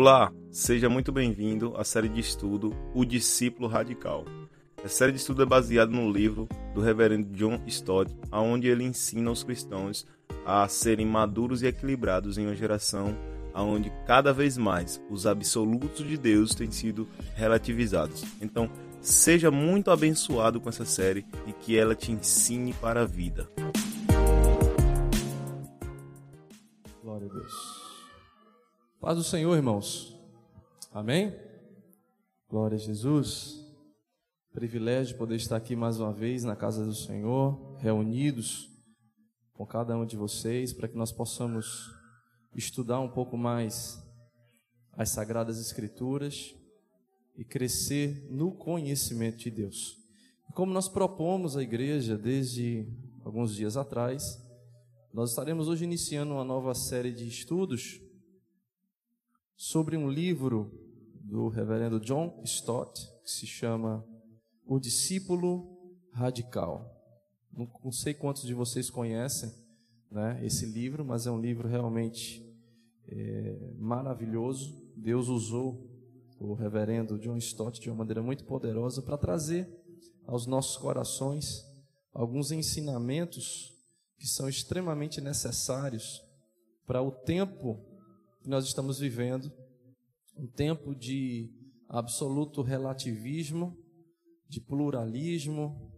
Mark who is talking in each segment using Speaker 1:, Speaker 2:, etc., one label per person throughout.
Speaker 1: Olá, seja muito bem-vindo à série de estudo O Discípulo Radical. A série de estudo é baseada no livro do reverendo John Stott, onde ele ensina os cristãos a serem maduros e equilibrados em uma geração onde cada vez mais os absolutos de Deus têm sido relativizados. Então, seja muito abençoado com essa série e que ela te ensine para a vida.
Speaker 2: Glória a Deus. Paz do Senhor, irmãos. Amém? Glória a Jesus. Privilégio poder estar aqui mais uma vez na casa do Senhor, reunidos com cada um de vocês, para que nós possamos estudar um pouco mais as Sagradas Escrituras e crescer no conhecimento de Deus. Como nós propomos à igreja desde alguns dias atrás, nós estaremos hoje iniciando uma nova série de estudos sobre um livro do reverendo John Stott, que se chama O Discípulo Radical. Não sei quantos de vocês conhecem né, esse livro, mas é um livro realmente é, maravilhoso. Deus usou o reverendo John Stott de uma maneira muito poderosa para trazer aos nossos corações alguns ensinamentos que são extremamente necessários para o tempo que nós estamos vivendo um tempo de absoluto relativismo, de pluralismo,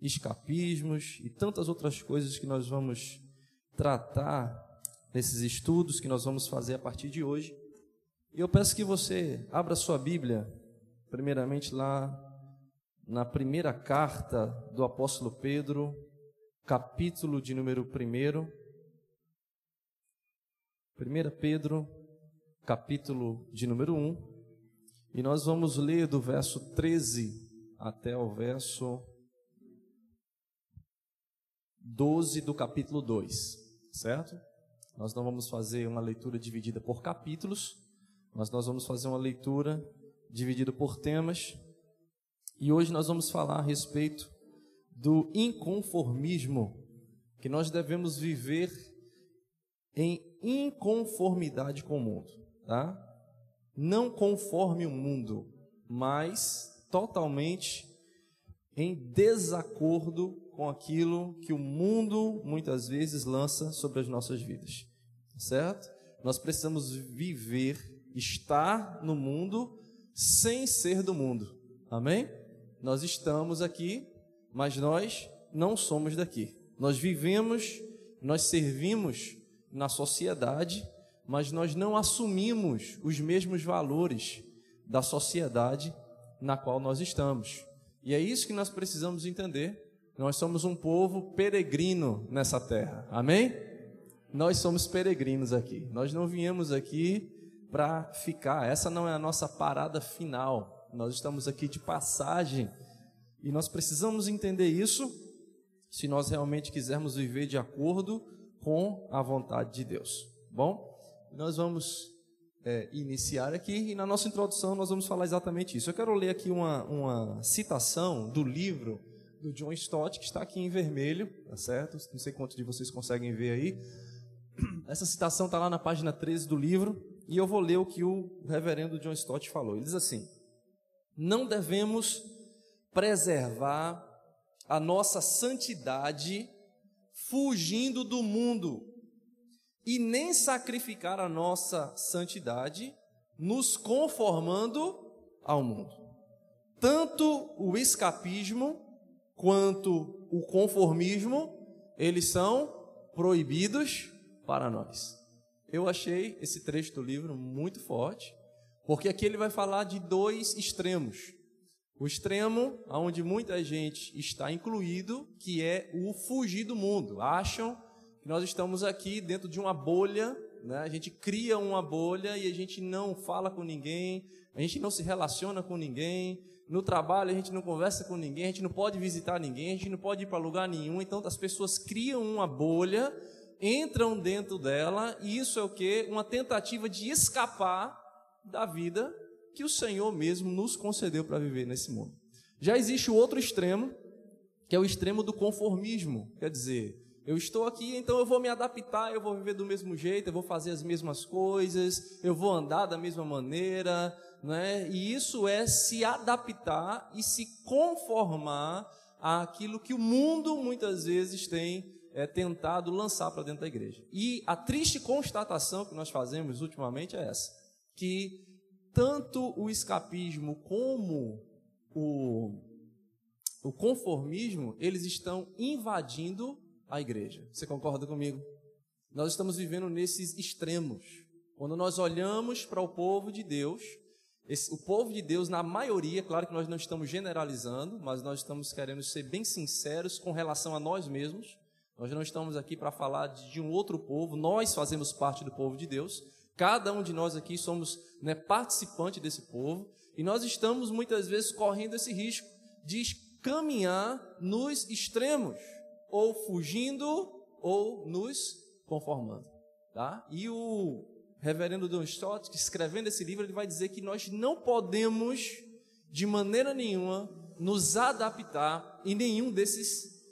Speaker 2: escapismos e tantas outras coisas que nós vamos tratar nesses estudos que nós vamos fazer a partir de hoje. E eu peço que você abra sua Bíblia, primeiramente lá na primeira carta do apóstolo Pedro, capítulo de número 1. 1 Pedro, capítulo de número 1. E nós vamos ler do verso 13 até o verso 12 do capítulo 2, certo? Nós não vamos fazer uma leitura dividida por capítulos, mas nós vamos fazer uma leitura dividida por temas. E hoje nós vamos falar a respeito do inconformismo, que nós devemos viver em inconformidade com o mundo, tá? Não conforme o mundo, mas totalmente em desacordo com aquilo que o mundo muitas vezes lança sobre as nossas vidas, certo? Nós precisamos viver estar no mundo sem ser do mundo. Amém? Nós estamos aqui, mas nós não somos daqui. Nós vivemos, nós servimos na sociedade, mas nós não assumimos os mesmos valores da sociedade na qual nós estamos. E é isso que nós precisamos entender. Nós somos um povo peregrino nessa terra. Amém? Nós somos peregrinos aqui. Nós não viemos aqui para ficar. Essa não é a nossa parada final. Nós estamos aqui de passagem e nós precisamos entender isso se nós realmente quisermos viver de acordo com a vontade de Deus. Bom, nós vamos é, iniciar aqui e na nossa introdução nós vamos falar exatamente isso. Eu quero ler aqui uma, uma citação do livro do John Stott, que está aqui em vermelho, tá certo? Não sei quantos de vocês conseguem ver aí. Essa citação está lá na página 13 do livro, e eu vou ler o que o reverendo John Stott falou. Ele diz assim: Não devemos preservar a nossa santidade fugindo do mundo, e nem sacrificar a nossa santidade nos conformando ao mundo. Tanto o escapismo quanto o conformismo, eles são proibidos para nós. Eu achei esse trecho do livro muito forte, porque aqui ele vai falar de dois extremos. O extremo onde muita gente está incluído, que é o fugir do mundo. Acham que nós estamos aqui dentro de uma bolha, né? a gente cria uma bolha e a gente não fala com ninguém, a gente não se relaciona com ninguém, no trabalho a gente não conversa com ninguém, a gente não pode visitar ninguém, a gente não pode ir para lugar nenhum. Então as pessoas criam uma bolha, entram dentro dela, e isso é o que? Uma tentativa de escapar da vida que o Senhor mesmo nos concedeu para viver nesse mundo. Já existe o outro extremo, que é o extremo do conformismo. Quer dizer, Eu estou aqui, então eu vou me adaptar, eu vou viver do mesmo jeito, eu vou fazer as mesmas coisas, eu vou andar da mesma maneira, né? E isso é se adaptar e se conformar àquilo que o mundo muitas vezes tem é, tentado lançar para dentro da igreja. E a triste constatação que nós fazemos ultimamente é essa: que tanto o escapismo como o, o conformismo, eles estão invadindo a igreja. Você concorda comigo? Nós estamos vivendo nesses extremos. Quando nós olhamos para o povo de Deus, esse, o povo de Deus, na maioria, claro que nós não estamos generalizando, mas nós estamos querendo ser bem sinceros com relação a nós mesmos. Nós não estamos aqui para falar de, de, um outro povo, nós fazemos parte do povo de Deus. Cada um de nós aqui somos né, participante desse povo e nós estamos muitas vezes correndo esse risco de caminhar nos extremos ou fugindo ou nos conformando, tá? E o reverendo Don Stott, escrevendo esse livro, ele vai dizer que nós não podemos de maneira nenhuma nos adaptar em nenhum desses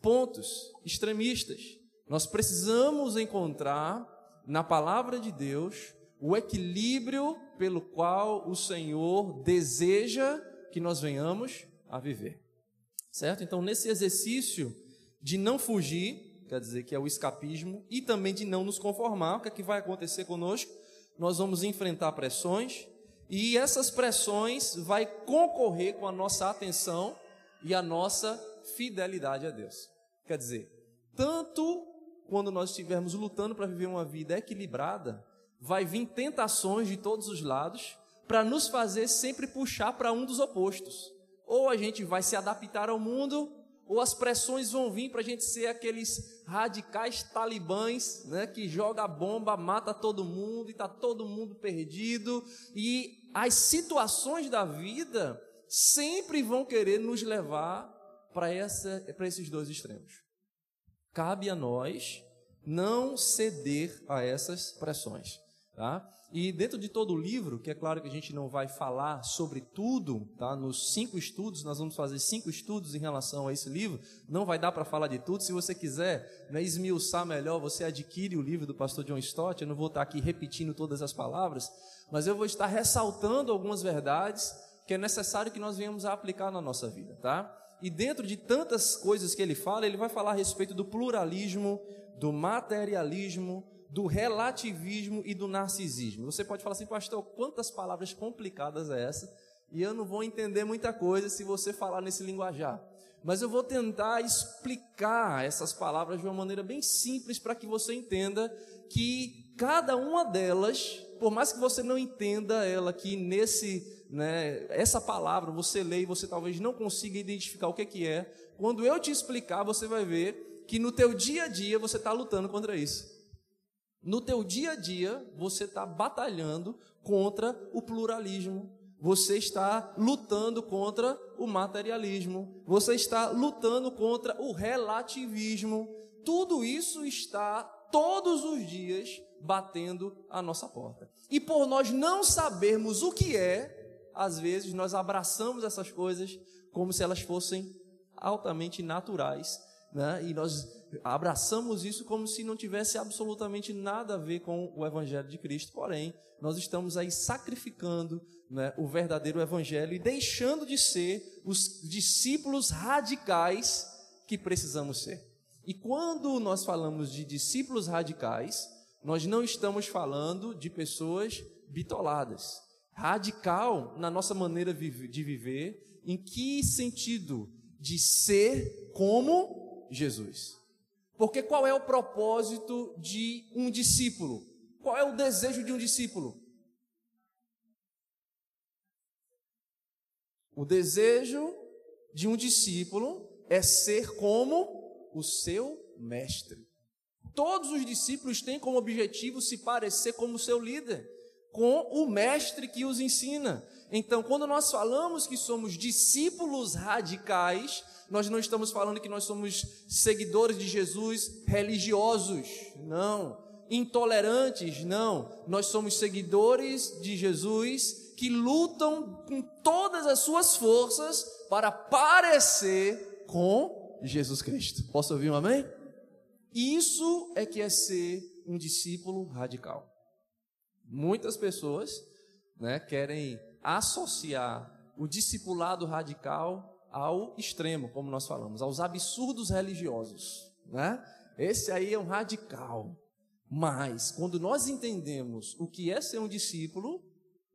Speaker 2: pontos extremistas. Nós precisamos encontrar na palavra de Deus o equilíbrio pelo qual o Senhor deseja que nós venhamos a viver. Certo? Então, nesse exercício de não fugir, quer dizer que é o escapismo, e também de não nos conformar. O que é que vai acontecer conosco? Nós vamos enfrentar pressões, e essas pressões vai concorrer com a nossa atenção e a nossa fidelidade a Deus. Quer dizer, tanto quando nós estivermos lutando para viver uma vida equilibrada, vai vir tentações de todos os lados para nos fazer sempre puxar para um dos opostos. Ou a gente vai se adaptar ao mundo, ou as pressões vão vir para a gente ser aqueles radicais talibãs, né, que joga bomba, mata todo mundo e está todo mundo perdido. E as situações da vida sempre vão querer nos levar para esses dois extremos. Cabe a nós não ceder a essas pressões. Tá? E dentro de todo o livro, que é claro que a gente não vai falar sobre tudo, tá? Nos cinco estudos, nós vamos fazer cinco estudos em relação a esse livro. Não vai dar para falar de tudo. Se você quiser né, esmiuçar melhor, você adquire o livro do pastor John Stott. Eu não vou estar aqui repetindo todas as palavras, mas eu vou estar ressaltando algumas verdades que é necessário que nós venhamos a aplicar na nossa vida, tá? E dentro de tantas coisas que ele fala, ele vai falar a respeito do pluralismo, do materialismo, do relativismo e do narcisismo. Você pode falar assim, pastor, quantas palavras complicadas é essa? E eu não vou entender muita coisa se você falar nesse linguajar. Mas eu vou tentar explicar essas palavras de uma maneira bem simples para que você entenda que cada uma delas, por mais que você não entenda ela aqui nesse, né, essa palavra, você lê e você talvez não consiga identificar o que, que é. Quando eu te explicar, você vai ver que no teu dia a dia você está lutando contra isso. No teu dia a dia, você está batalhando contra o pluralismo, você está lutando contra o materialismo, você está lutando contra o relativismo. Tudo isso está todos os dias batendo a nossa porta. E por nós não sabermos o que é, às vezes nós abraçamos essas coisas como se elas fossem altamente naturais, né? E nós abraçamos isso como se não tivesse absolutamente nada a ver com o Evangelho de Cristo, porém, nós estamos aí sacrificando né, o verdadeiro Evangelho e deixando de ser os discípulos radicais que precisamos ser. E quando nós falamos de discípulos radicais, nós não estamos falando de pessoas bitoladas. Radical na nossa maneira de viver, em que sentido? De ser como Jesus. Porque qual é o propósito de um discípulo? Qual é o desejo de um discípulo? O desejo de um discípulo é ser como o seu mestre. Todos os discípulos têm como objetivo se parecer como o seu líder, com o mestre que os ensina. Então, quando nós falamos que somos discípulos radicais, nós não estamos falando que nós somos seguidores de Jesus religiosos, não. Intolerantes, não. Nós somos seguidores de Jesus que lutam com todas as suas forças para parecer com Jesus Cristo. Posso ouvir um amém? Isso é que é ser um discípulo radical. Muitas pessoas né, querem associar o discipulado radical ao extremo, como nós falamos, aos absurdos religiosos. Né? Esse aí é um radical. Mas, quando nós entendemos o que é ser um discípulo,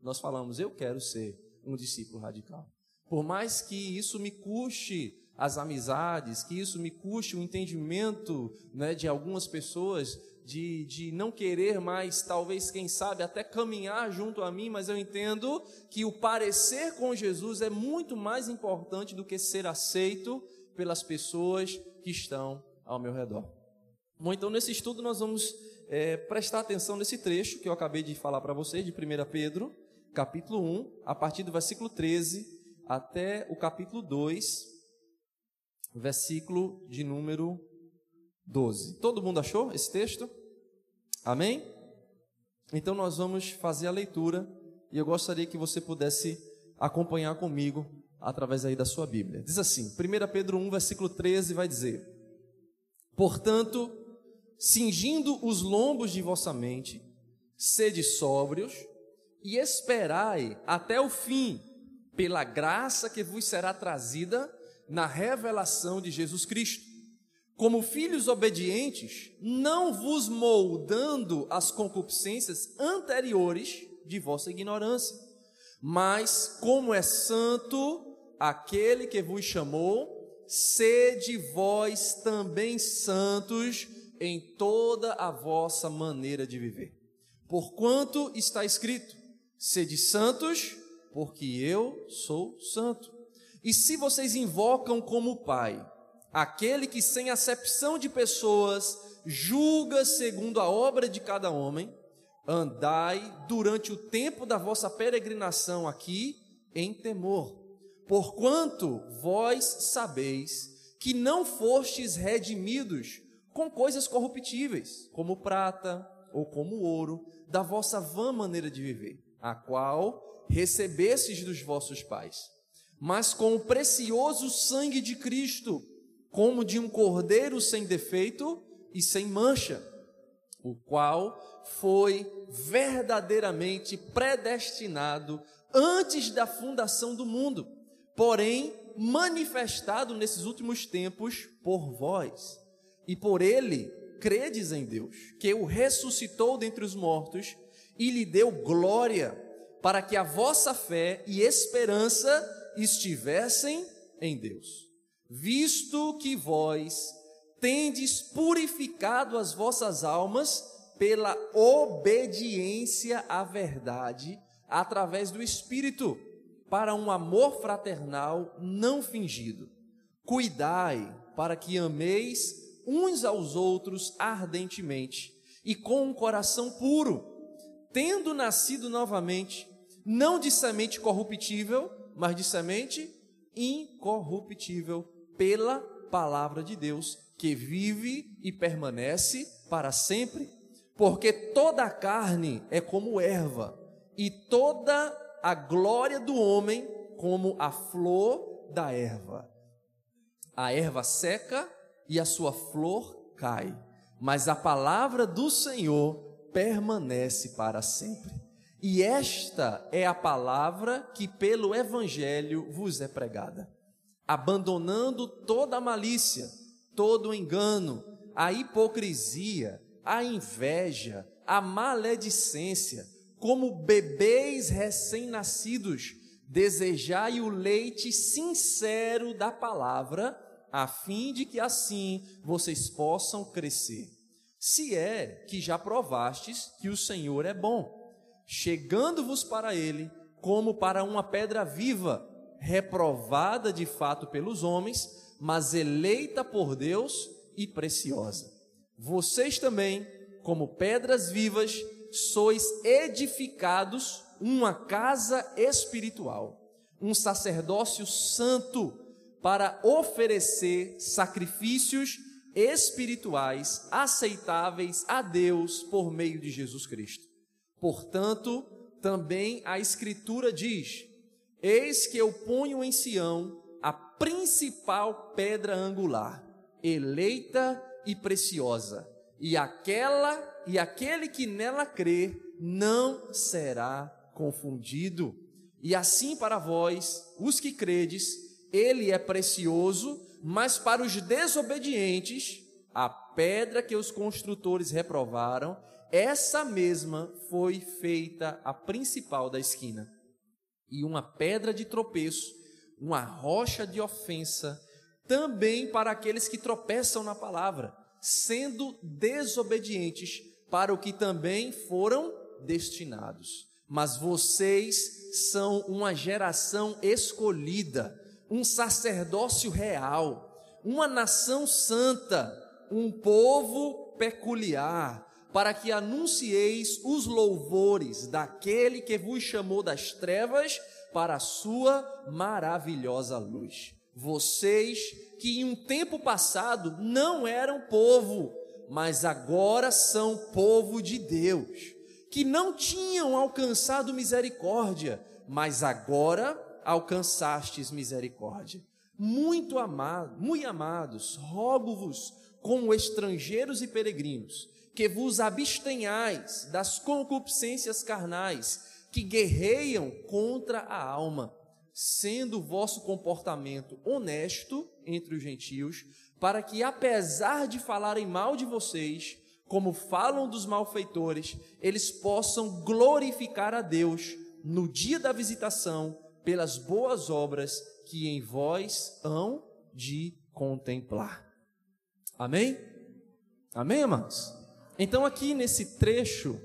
Speaker 2: nós falamos, eu quero ser um discípulo radical. Por mais que isso me custe as amizades, que isso me custe o entendimento né, de algumas pessoas, de, de não querer mais, talvez, quem sabe, até caminhar junto a mim, mas eu entendo que o parecer com Jesus é muito mais importante do que ser aceito pelas pessoas que estão ao meu redor. Bom, então nesse estudo nós vamos é, prestar atenção nesse trecho que eu acabei de falar para vocês, de 1 Pedro, capítulo 1, a partir do versículo 13 até o capítulo 2, versículo de número 12. Todo mundo achou esse texto? Amém? Então nós vamos fazer a leitura e eu gostaria que você pudesse acompanhar comigo através aí da sua Bíblia. Diz assim, 1 Pedro 1, versículo 13 vai dizer: Portanto, cingindo os lombos de vossa mente, sede sóbrios e esperai até o fim, pela graça que vos será trazida na revelação de Jesus Cristo como filhos obedientes, não vos moldando as concupiscências anteriores de vossa ignorância, mas como é santo aquele que vos chamou, sede vós também santos em toda a vossa maneira de viver. Porquanto está escrito: sede santos, porque eu sou santo. E se vocês invocam como Pai, aquele que sem acepção de pessoas julga segundo a obra de cada homem, andai durante o tempo da vossa peregrinação aqui em temor, porquanto vós sabeis que não fostes redimidos com coisas corruptíveis, como prata ou como ouro, da vossa vã maneira de viver, a qual recebestes dos vossos pais, mas com o precioso sangue de Cristo, como de um cordeiro sem defeito e sem mancha, o qual foi verdadeiramente predestinado antes da fundação do mundo, porém manifestado nesses últimos tempos por vós. E por ele credes em Deus, que o ressuscitou dentre os mortos e lhe deu glória, para que a vossa fé e esperança estivessem em Deus visto que vós tendes purificado as vossas almas pela obediência à verdade, através do Espírito, para um amor fraternal não fingido. Cuidai para que ameis uns aos outros ardentemente e com um coração puro, tendo nascido novamente, não de semente corruptível, mas de semente incorruptível pela palavra de Deus, que vive e permanece para sempre, porque toda a carne é como erva, e toda a glória do homem como a flor da erva. A erva seca e a sua flor cai, mas a palavra do Senhor permanece para sempre. E esta é a palavra que pelo evangelho vos é pregada abandonando toda a malícia, todo o engano, a hipocrisia, a inveja, a maledicência, como bebês recém-nascidos, desejai o leite sincero da palavra, a fim de que assim vocês possam crescer. Se é que já provastes que o Senhor é bom, chegando-vos para ele como para uma pedra viva, reprovada de fato pelos homens, mas eleita por Deus e preciosa. Vocês também, como pedras vivas, sois edificados uma casa espiritual, um sacerdócio santo para oferecer sacrifícios espirituais aceitáveis a Deus por meio de Jesus Cristo. Portanto, também a Escritura diz: Eis que eu ponho em Sião a principal pedra angular, eleita e preciosa, e aquela e aquele que nela crê não será confundido. E assim para vós, os que credes, ele é precioso, mas para os desobedientes, a pedra que os construtores reprovaram, essa mesma foi feita a principal da esquina. E uma pedra de tropeço, uma rocha de ofensa, também para aqueles que tropeçam na palavra, sendo desobedientes para o que também foram destinados. Mas vocês são uma geração escolhida, um sacerdócio real, uma nação santa, um povo peculiar, para que anuncieis os louvores daquele que vos chamou das trevas para a sua maravilhosa luz. Vocês que em um tempo passado não eram povo, mas agora são povo de Deus, que não tinham alcançado misericórdia, mas agora alcançastes misericórdia. Muito amado, muito amados, rogo-vos como estrangeiros e peregrinos, que vos abstenhais das concupiscências carnais que guerreiam contra a alma, sendo o vosso comportamento honesto entre os gentios, para que, apesar de falarem mal de vocês, como falam dos malfeitores, eles possam glorificar a Deus no dia da visitação pelas boas obras que em vós hão de contemplar. Amém? Amém, amados? Então, aqui nesse trecho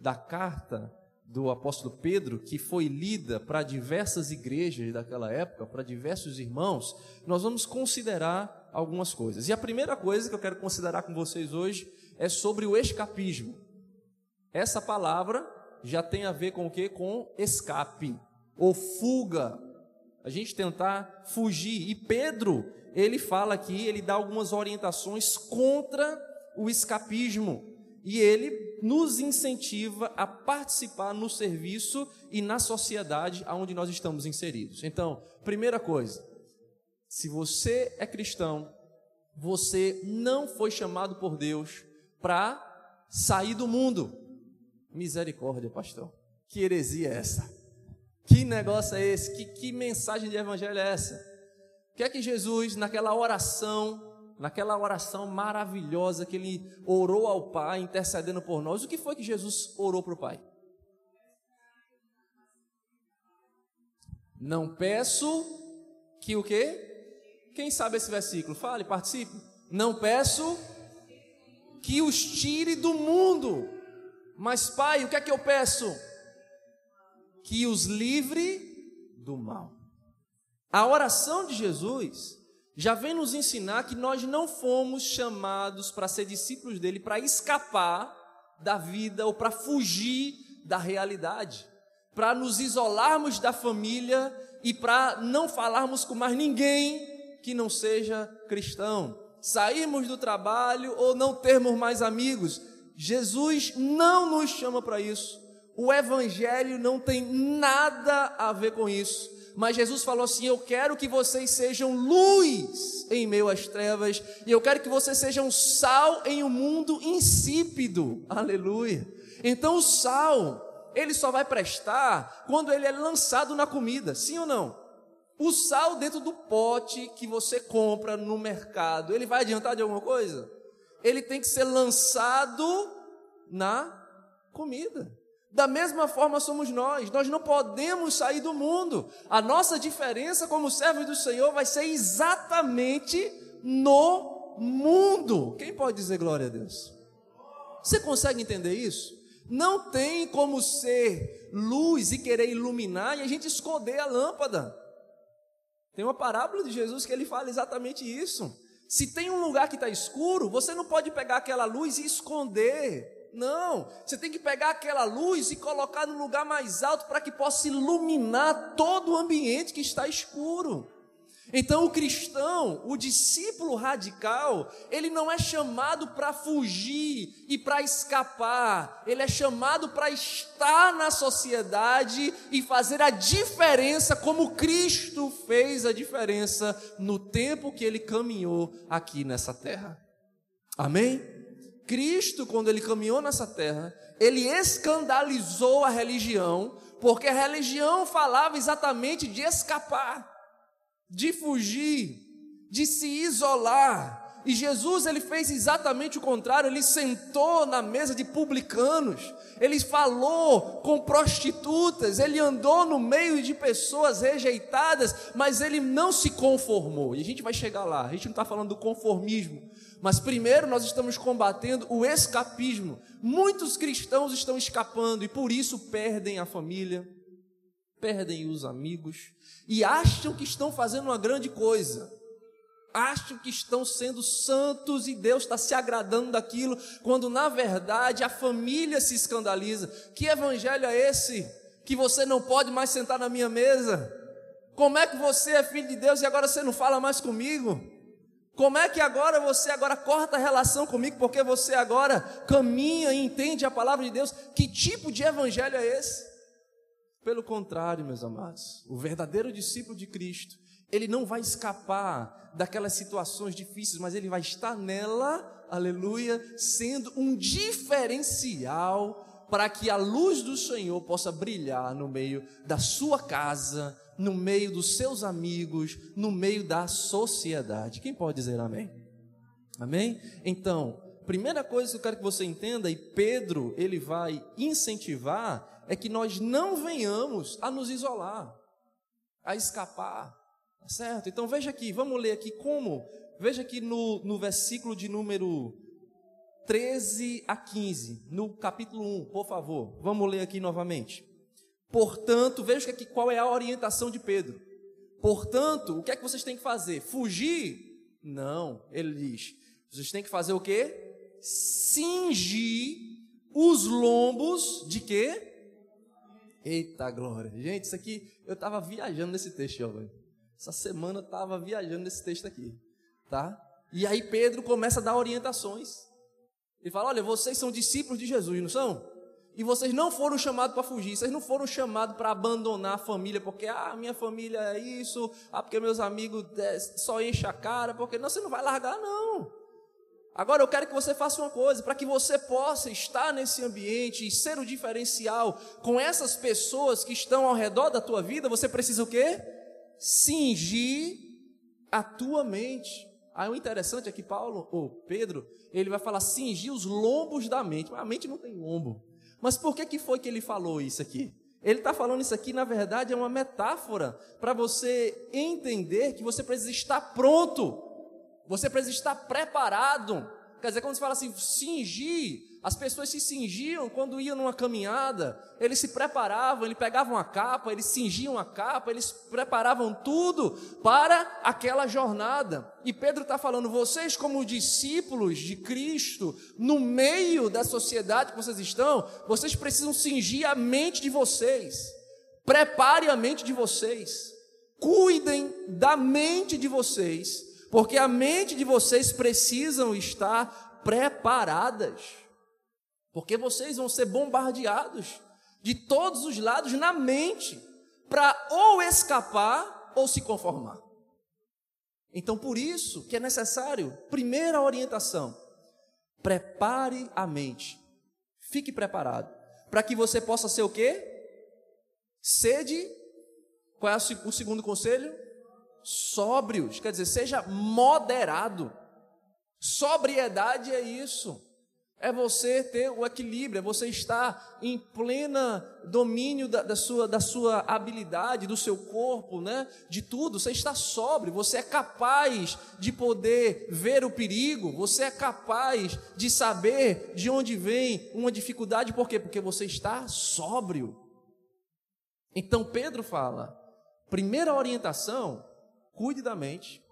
Speaker 2: da carta do apóstolo Pedro, que foi lida para diversas igrejas daquela época, para diversos irmãos, nós vamos considerar algumas coisas. E a primeira coisa que eu quero considerar com vocês hoje é sobre o escapismo. Essa palavra já tem a ver com o que? Com escape ou fuga. A gente tentar fugir. E Pedro, ele fala aqui, ele dá algumas orientações contra o escapismo e ele nos incentiva a participar no serviço e na sociedade aonde nós estamos inseridos. Então, primeira coisa, se você é cristão, você não foi chamado por Deus para sair do mundo. Misericórdia, pastor. Que heresia é essa? Que negócio é esse? Que, que mensagem de evangelho é essa? O que é que Jesus, naquela oração, naquela oração maravilhosa que ele orou ao Pai, intercedendo por nós, o que foi que Jesus orou para o Pai? Não peço que o quê? Quem sabe esse versículo? Fale, participe. Não peço que os tire do mundo. Mas, Pai, o que é que eu peço? Que os livre do mal. A oração de Jesus já vem nos ensinar que nós não fomos chamados para ser discípulos dele para escapar da vida ou para fugir da realidade, para nos isolarmos da família e para não falarmos com mais ninguém que não seja cristão, sairmos do trabalho ou não termos mais amigos. Jesus não nos chama para isso. O evangelho não tem nada a ver com isso mas Jesus falou assim: Eu quero que vocês sejam luz em meio às trevas, e eu quero que vocês sejam sal em um mundo insípido. Aleluia. Então o sal, ele só vai prestar quando ele é lançado na comida, sim ou não? O sal dentro do pote que você compra no mercado, ele vai adiantar de alguma coisa? Ele tem que ser lançado na comida. Da mesma forma somos nós, nós não podemos sair do mundo. A nossa diferença como servos do Senhor vai ser exatamente no mundo. Quem pode dizer glória a Deus? Você consegue entender isso? Não tem como ser luz e querer iluminar e a gente esconder a lâmpada. Tem uma parábola de Jesus que ele fala exatamente isso. Se tem um lugar que está escuro, você não pode pegar aquela luz e esconder não, você tem que pegar aquela luz e colocar no lugar mais alto para que possa iluminar todo o ambiente que está escuro. Então, o cristão, o discípulo radical, ele não é chamado para fugir e para escapar, ele é chamado para estar na sociedade e fazer a diferença, como Cristo fez a diferença no tempo que ele caminhou aqui nessa terra. Amém? Cristo, quando ele caminhou nessa terra, ele escandalizou a religião, porque a religião falava exatamente de escapar, de fugir, de se isolar, e Jesus ele fez exatamente o contrário, ele sentou na mesa de publicanos, ele falou com prostitutas, ele andou no meio de pessoas rejeitadas, mas ele não se conformou. E a gente vai chegar lá, a gente não está falando do conformismo, mas primeiro nós estamos combatendo o escapismo. Muitos cristãos estão escapando e por isso perdem a família, perdem os amigos e acham que estão fazendo uma grande coisa acham que estão sendo santos e Deus está se agradando daquilo, quando na verdade a família se escandaliza. Que evangelho é esse? Que você não pode mais sentar na minha mesa? Como é que você é filho de Deus e agora você não fala mais comigo? Como é que agora você agora corta a relação comigo porque você agora caminha e entende a palavra de Deus? Que tipo de evangelho é esse? Pelo contrário, meus amados, o verdadeiro discípulo de Cristo, ele não vai escapar daquelas situações difíceis, mas ele vai estar nela, aleluia, sendo um diferencial para que a luz do Senhor possa brilhar no meio da sua casa, no meio dos seus amigos, no meio da sociedade. Quem pode dizer amém? Amém? Então, primeira coisa que eu quero que você entenda, e Pedro ele vai incentivar, é que nós não venhamos a nos isolar, a escapar, Tá certo? Então veja aqui, vamos ler aqui como. Veja aqui no, no versículo de número 13 a 15, no capítulo 1, por favor. Vamos ler aqui novamente. Portanto, veja aqui qual é a orientação de Pedro. Portanto, o que é que vocês têm que fazer? Fugir? Não, ele diz. Vocês têm que fazer o quê? Cingir os lombos de quê? Eita glória. Gente, isso aqui, eu estava viajando nesse texto, velho. Essa semana eu estava viajando nesse texto aqui, tá? E aí Pedro começa a dar orientações. Ele fala: Olha, vocês são discípulos de Jesus, não são? E vocês não foram chamados para fugir, vocês não foram chamados para abandonar a família, porque, ah, minha família é isso, ah, porque meus amigos é, só enchem a cara, porque não, você não vai largar, não. Agora eu quero que você faça uma coisa, para que você possa estar nesse ambiente e ser o diferencial com essas pessoas que estão ao redor da tua vida, você precisa o quê? cingir a tua mente. Aí o interessante é que Paulo, ou Pedro, ele vai falar cingir os lombos da mente. Mas a mente não tem lombo. Mas por que, que foi que ele falou isso aqui? Ele está falando isso aqui, na verdade, é uma metáfora para você entender que você precisa estar pronto, você precisa estar preparado. Quer dizer, quando você fala assim, cingir, as pessoas se cingiam quando iam numa caminhada, eles se preparavam, eles pegavam a capa, eles cingiam a capa, eles preparavam tudo para aquela jornada. E Pedro está falando, vocês, como discípulos de Cristo, no meio da sociedade que vocês estão, vocês precisam cingir a mente de vocês, prepare a mente de vocês, cuidem da mente de vocês, porque a mente de vocês precisam estar preparadas. Porque vocês vão ser bombardeados de todos os lados na mente para ou escapar ou se conformar. Então, por isso que é necessário, primeira orientação, prepare a mente. Fique preparado para que você possa ser o quê? Sede. Qual é o segundo conselho? Sóbrios, quer dizer, seja moderado. Sobriedade é isso é você ter o equilíbrio, é você estar em plena domínio da, da, sua, da sua habilidade, do seu corpo, né? de tudo. Você está sóbrio, você é capaz de poder ver o perigo, você é capaz de saber de onde vem uma dificuldade, por quê? Porque você está sóbrio. Então Pedro fala: primeira orientação, cuide da mente,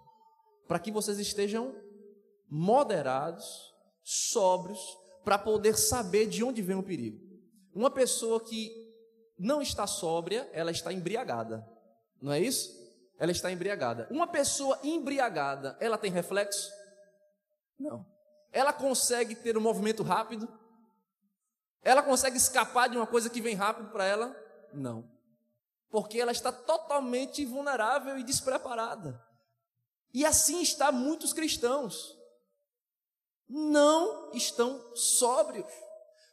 Speaker 2: para que vocês estejam moderados, sóbrios, para poder saber de onde vem o perigo. Uma pessoa que não está sóbria, ela está embriagada. Não é isso? Ela está embriagada. Uma pessoa embriagada, ela tem reflexo? Não. Ela consegue ter um movimento rápido? Ela consegue escapar de uma coisa que vem rápido para ela? Não. Porque ela está totalmente vulnerável e despreparada. E assim está muitos cristãos. Não estão sóbrios,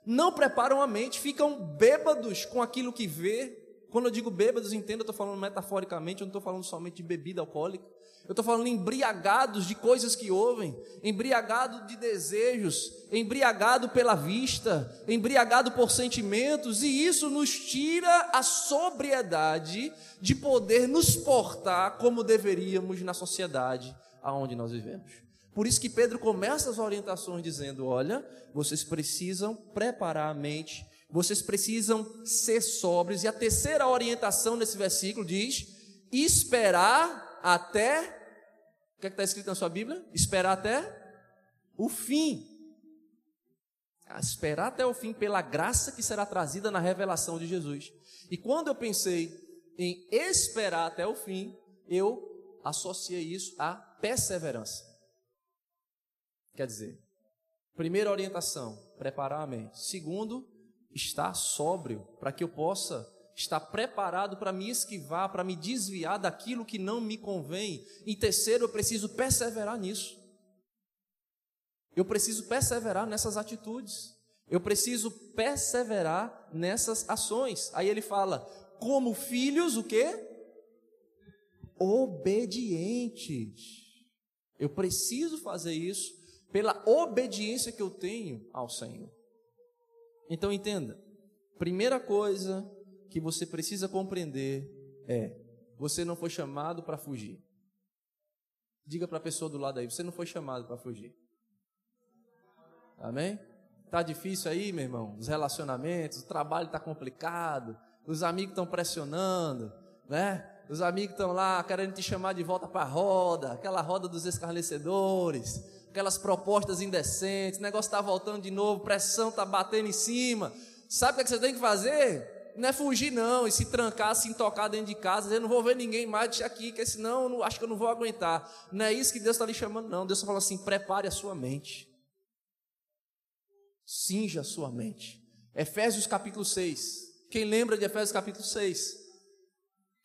Speaker 2: não preparam a mente, ficam bêbados com aquilo que vê. Quando eu digo bêbados, entenda, eu estou falando metaforicamente, eu não estou falando somente de bebida alcoólica. Eu estou falando embriagados de coisas que ouvem, embriagado de desejos, embriagado pela vista, embriagado por sentimentos, e isso nos tira a sobriedade de poder nos portar como deveríamos na sociedade aonde nós vivemos. Por isso que Pedro começa as orientações dizendo: olha, vocês precisam preparar a mente, vocês precisam ser sóbrios, e a terceira orientação nesse versículo diz: esperar até o que é está escrito na sua Bíblia? Esperar até o fim. Esperar até o fim pela graça que será trazida na revelação de Jesus. E quando eu pensei em esperar até o fim, eu associei isso à perseverança. Quer dizer, primeira orientação, preparar a mente. Segundo, estar sóbrio, para que eu possa estar preparado para me esquivar, para me desviar daquilo que não me convém. E terceiro, eu preciso perseverar nisso. Eu preciso perseverar nessas atitudes. Eu preciso perseverar nessas ações. Aí ele fala: como filhos, o quê? Obedientes. Eu preciso fazer isso pela obediência que eu tenho ao Senhor. Então entenda, primeira coisa que você precisa compreender é: você não foi chamado para fugir. Diga para a pessoa do lado aí, você não foi chamado para fugir. Amém? Tá difícil aí, meu irmão? Os relacionamentos, o trabalho tá complicado, os amigos estão pressionando, né? Os amigos estão lá querendo te chamar de volta para a roda, aquela roda dos escarnecedores, aquelas propostas indecentes, o negócio está voltando de novo, pressão está batendo em cima. Sabe o que, é que você tem que fazer? não é fugir não, e se trancar, se tocar dentro de casa, eu não vou ver ninguém mais, deixa aqui, que senão eu não, acho que eu não vou aguentar. Não é isso que Deus está lhe chamando, não. Deus fala assim: prepare a sua mente. Cinja a sua mente. Efésios capítulo 6. Quem lembra de Efésios capítulo 6?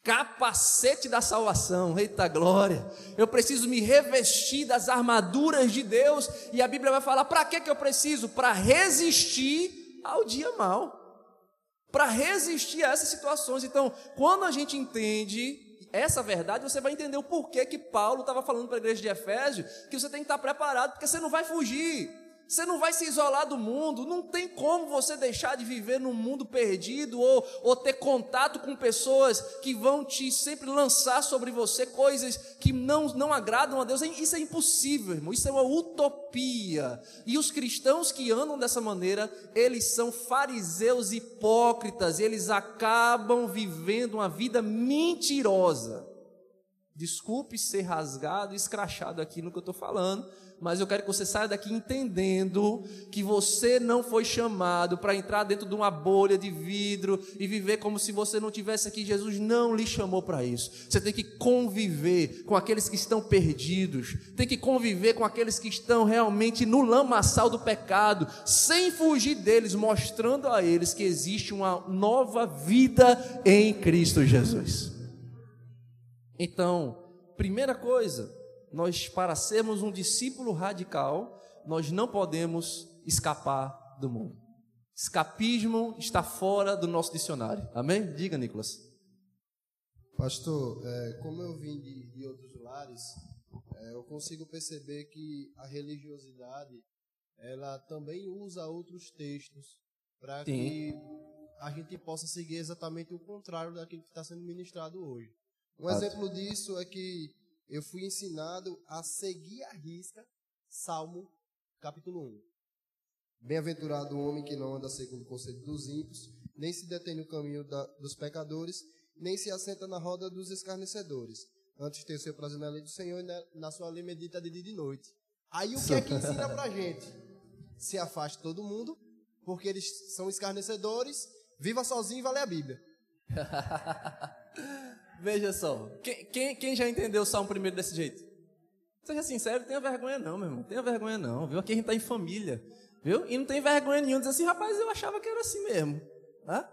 Speaker 2: Capacete da salvação, eita glória. Eu preciso me revestir das armaduras de Deus, e a Bíblia vai falar: para que, que eu preciso? Para resistir ao dia mal para resistir a essas situações. Então, quando a gente entende essa verdade, você vai entender o porquê que Paulo estava falando para a igreja de Efésio que você tem que estar preparado, porque você não vai fugir. Você não vai se isolar do mundo, não tem como você deixar de viver num mundo perdido ou, ou ter contato com pessoas que vão te sempre lançar sobre você coisas que não, não agradam a Deus. Isso é impossível, irmão, isso é uma utopia. E os cristãos que andam dessa maneira, eles são fariseus hipócritas, eles acabam vivendo uma vida mentirosa. Desculpe ser rasgado e escrachado aqui no que eu estou falando, mas eu quero que você saia daqui entendendo que você não foi chamado para entrar dentro de uma bolha de vidro e viver como se você não tivesse aqui. Jesus não lhe chamou para isso. Você tem que conviver com aqueles que estão perdidos, tem que conviver com aqueles que estão realmente no lamaçal do pecado, sem fugir deles, mostrando a eles que existe uma nova vida em Cristo Jesus. Então, primeira coisa, nós, para sermos um discípulo radical, nós não podemos escapar do mundo. Escapismo está fora do nosso dicionário. Amém? Diga, Nicolas.
Speaker 3: Pastor, é, como eu vim de, de outros lares, é, eu consigo perceber que a religiosidade ela também usa outros textos para que a gente possa seguir exatamente o contrário daquilo que está sendo ministrado hoje. Um exemplo disso é que eu fui ensinado a seguir a risca Salmo capítulo 1. Bem-aventurado o homem que não anda segundo o conselho dos ímpios, nem se detém no caminho da, dos pecadores, nem se assenta na roda dos escarnecedores. Antes tem o seu prazer na lei do Senhor e na, na sua lei medita de dia e de noite. Aí o que é que ensina pra gente? Se afaste todo mundo, porque eles são escarnecedores, viva sozinho e vale a Bíblia.
Speaker 2: Veja só. Quem, quem, quem, já entendeu o Salmo primeiro desse jeito? Seja sincero, tenha vergonha não, meu irmão. Tenha vergonha não, viu? Aqui a gente está em família, viu? E não tem vergonha nenhuma dizer assim, rapaz, eu achava que era assim mesmo. Tá?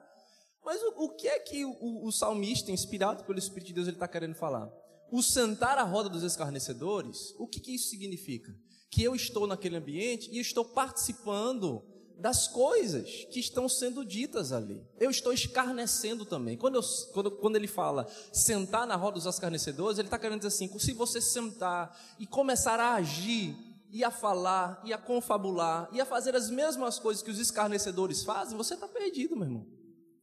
Speaker 2: Mas o, o, que é que o, o, salmista, inspirado pelo Espírito de Deus, ele está querendo falar? O sentar à roda dos escarnecedores, o que, que isso significa? que eu estou naquele ambiente e estou participando das coisas que estão sendo ditas ali. Eu estou escarnecendo também. Quando, eu, quando, quando ele fala sentar na roda dos escarnecedores, ele está querendo dizer assim: se você sentar e começar a agir, e a falar, e a confabular, e a fazer as mesmas coisas que os escarnecedores fazem, você está perdido, meu irmão.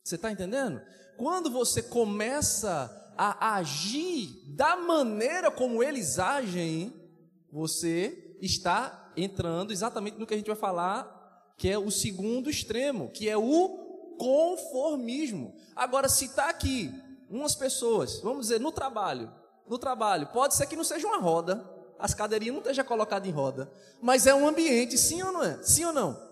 Speaker 2: Você está entendendo? Quando você começa a agir da maneira como eles agem, você está entrando exatamente no que a gente vai falar que é o segundo extremo, que é o conformismo. Agora, se está aqui umas pessoas, vamos dizer, no trabalho, no trabalho, pode ser que não seja uma roda, as cadeirinhas não estejam colocadas em roda, mas é um ambiente, sim ou não é? Sim ou não?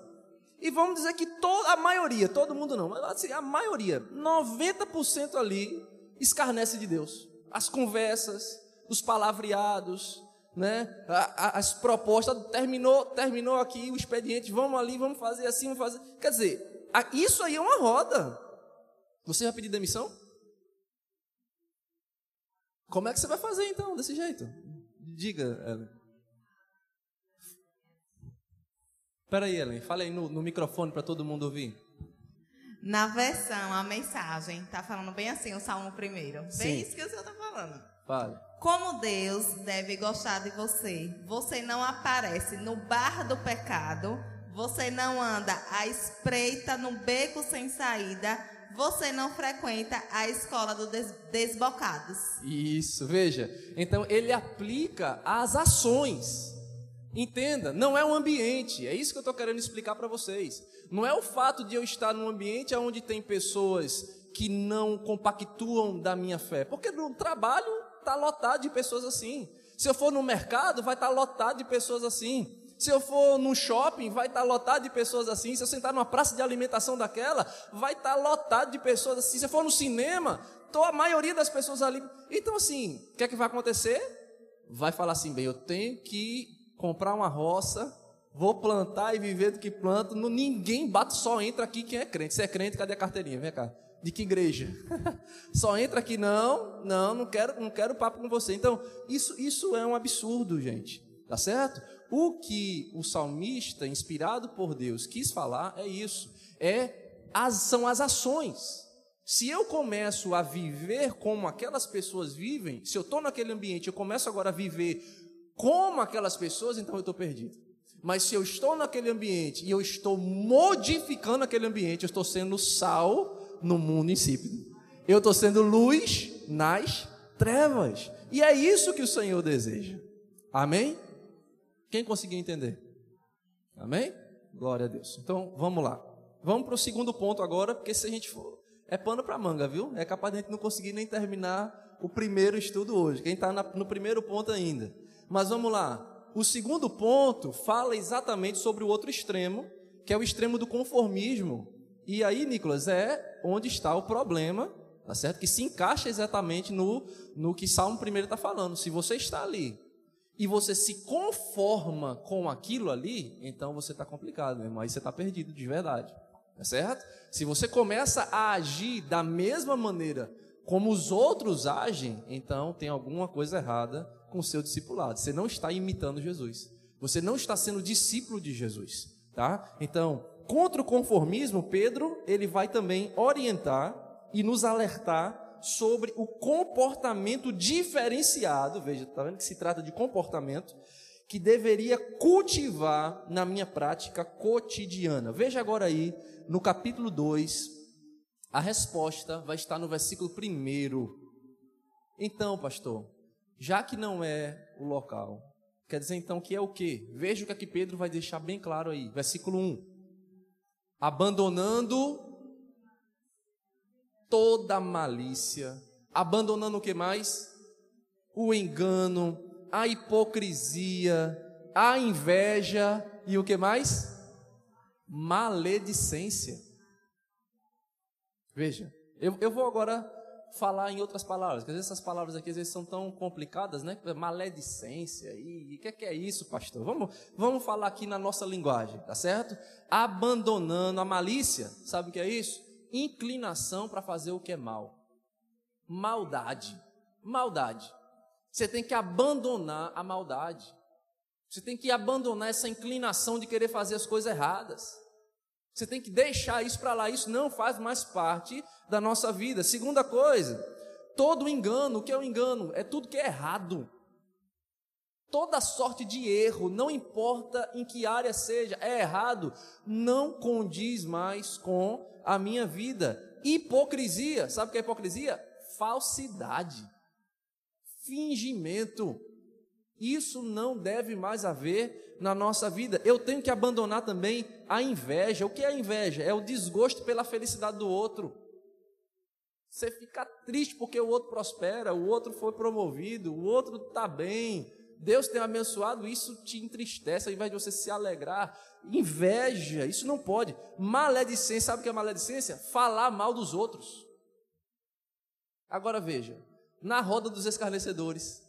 Speaker 2: E vamos dizer que toda, a maioria, todo mundo não, mas assim, a maioria, 90% ali, escarnece de Deus. As conversas, os palavreados, né? as propostas, terminou, terminou aqui o expediente, vamos ali, vamos fazer assim, vamos fazer. Quer dizer, isso aí é uma roda. Você vai pedir demissão? Como é que você vai fazer então, desse jeito? Diga, Ellen. Espera aí, Ellen, fala aí no, no microfone para todo mundo ouvir.
Speaker 4: Na versão, a mensagem, está falando bem assim, o Salmo primeiro. Bem Sim. isso que o senhor está falando.
Speaker 2: Fale.
Speaker 4: Como Deus deve gostar de você. Você não aparece no bar do pecado. Você não anda à espreita no beco sem saída. Você não frequenta a escola dos des desbocados.
Speaker 2: Isso, veja. Então ele aplica as ações. Entenda, não é o ambiente. É isso que eu estou querendo explicar para vocês. Não é o fato de eu estar num ambiente onde tem pessoas que não compactuam da minha fé. Porque no trabalho está lotado de pessoas assim. Se eu for no mercado, vai estar tá lotado de pessoas assim. Se eu for no shopping, vai estar tá lotado de pessoas assim. Se eu sentar numa praça de alimentação daquela, vai estar tá lotado de pessoas assim. Se eu for no cinema, tô a maioria das pessoas ali. Então, assim, o que é que vai acontecer? Vai falar assim, bem, eu tenho que comprar uma roça, vou plantar e viver do que planto. ninguém bate, só entra aqui quem é crente. Se é crente, cadê a carteirinha? Vem cá. De que igreja? Só entra aqui, não, não, não quero, não quero papo com você. Então, isso, isso é um absurdo, gente. Tá certo? O que o salmista, inspirado por Deus, quis falar é isso. É as, são as ações. Se eu começo a viver como aquelas pessoas vivem, se eu estou naquele ambiente, eu começo agora a viver como aquelas pessoas, então eu estou perdido. Mas se eu estou naquele ambiente e eu estou modificando aquele ambiente, eu estou sendo sal no mundo insípido. Eu estou sendo luz nas trevas. E é isso que o Senhor deseja. Amém? Quem conseguiu entender? Amém? Glória a Deus. Então, vamos lá. Vamos para o segundo ponto agora, porque se a gente for. É pano para manga, viu? É capaz de a gente não conseguir nem terminar o primeiro estudo hoje. Quem está no primeiro ponto ainda. Mas vamos lá. O segundo ponto fala exatamente sobre o outro extremo, que é o extremo do conformismo. E aí, Nicolas, é onde está o problema, tá certo? Que se encaixa exatamente no, no que Salmo 1 está falando. Se você está ali e você se conforma com aquilo ali, então você está complicado, meu irmão. Aí você está perdido de verdade, tá certo? Se você começa a agir da mesma maneira como os outros agem, então tem alguma coisa errada com o seu discipulado. Você não está imitando Jesus. Você não está sendo discípulo de Jesus, tá? Então, contra o conformismo, Pedro, ele vai também orientar e nos alertar sobre o comportamento diferenciado, veja, está vendo que se trata de comportamento, que deveria cultivar na minha prática cotidiana. Veja agora aí, no capítulo 2, a resposta vai estar no versículo 1. Então, pastor, já que não é o local, quer dizer então que é o quê? Veja o que aqui Pedro vai deixar bem claro aí, versículo 1 abandonando toda malícia, abandonando o que mais? O engano, a hipocrisia, a inveja e o que mais? Maledicência. Veja, eu, eu vou agora falar em outras palavras, porque às vezes essas palavras aqui às vezes são tão complicadas, né? Maledicência, e o que, é que é isso, pastor? Vamos, vamos falar aqui na nossa linguagem, tá certo? Abandonando a malícia, sabe o que é isso? Inclinação para fazer o que é mal. Maldade. Maldade. Você tem que abandonar a maldade. Você tem que abandonar essa inclinação de querer fazer as coisas erradas. Você tem que deixar isso para lá. Isso não faz mais parte da nossa vida. Segunda coisa, todo engano, o que é o engano? É tudo que é errado. Toda sorte de erro, não importa em que área seja, é errado, não condiz mais com a minha vida. Hipocrisia, sabe o que é hipocrisia? Falsidade, fingimento. Isso não deve mais haver na nossa vida. Eu tenho que abandonar também a inveja. O que é a inveja? É o desgosto pela felicidade do outro. Você fica triste porque o outro prospera, o outro foi promovido, o outro está bem, Deus tem abençoado, isso te entristece, ao invés de você se alegrar. Inveja, isso não pode. Maledicência, sabe o que é maledicência? Falar mal dos outros. Agora veja, na roda dos escarnecedores,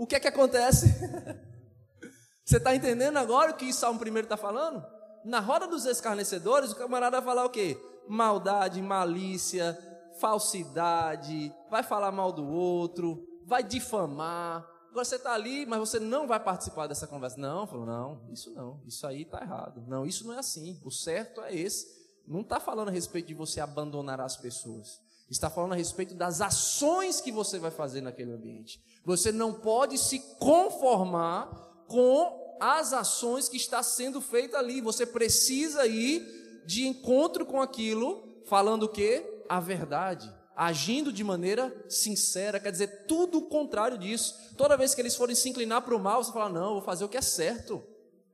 Speaker 2: o que é que acontece? você está entendendo agora o que Salmo 1 está falando? Na roda dos escarnecedores, o camarada vai falar o quê? Maldade, malícia, falsidade, vai falar mal do outro, vai difamar, Agora você está ali, mas você não vai participar dessa conversa. Não, falou, não, isso não, isso aí está errado. Não, isso não é assim. O certo é esse. Não está falando a respeito de você abandonar as pessoas. Está falando a respeito das ações que você vai fazer naquele ambiente. Você não pode se conformar com as ações que está sendo feita ali. Você precisa ir de encontro com aquilo, falando o quê? A verdade agindo de maneira sincera, quer dizer, tudo o contrário disso. Toda vez que eles forem se inclinar para o mal, você fala: não, eu vou fazer o que é certo,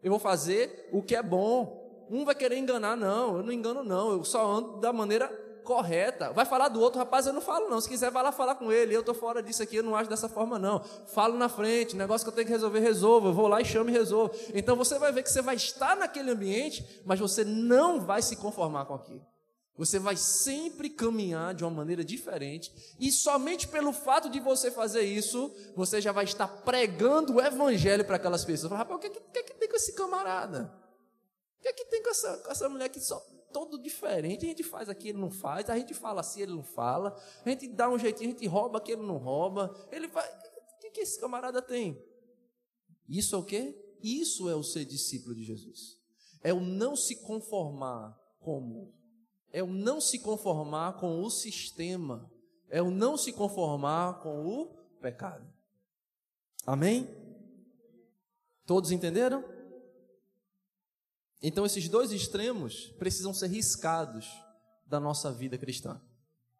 Speaker 2: eu vou fazer o que é bom. Um vai querer enganar, não, eu não engano, não, eu só ando da maneira correta. Vai falar do outro, rapaz, eu não falo, não. Se quiser, vai lá falar com ele. Eu estou fora disso aqui, eu não acho dessa forma, não. Falo na frente, negócio que eu tenho que resolver, resolvo. Eu vou lá e chamo e resolvo. Então você vai ver que você vai estar naquele ambiente, mas você não vai se conformar com aquilo. Você vai sempre caminhar de uma maneira diferente, e somente pelo fato de você fazer isso, você já vai estar pregando o evangelho para aquelas pessoas. Fala, rapaz, o que, é que, é que, tem com esse camarada? O que, é que tem com essa, com essa mulher que só todo diferente? A gente faz aqui, ele não faz, a gente fala assim, ele não fala, a gente dá um jeitinho, a gente rouba aqui, ele não rouba. Ele faz. O que, que esse camarada tem? Isso é o quê? Isso é o ser discípulo de Jesus. É o não se conformar com o mundo é o não se conformar com o sistema, é o não se conformar com o pecado. Amém? Todos entenderam? Então, esses dois extremos precisam ser riscados da nossa vida cristã,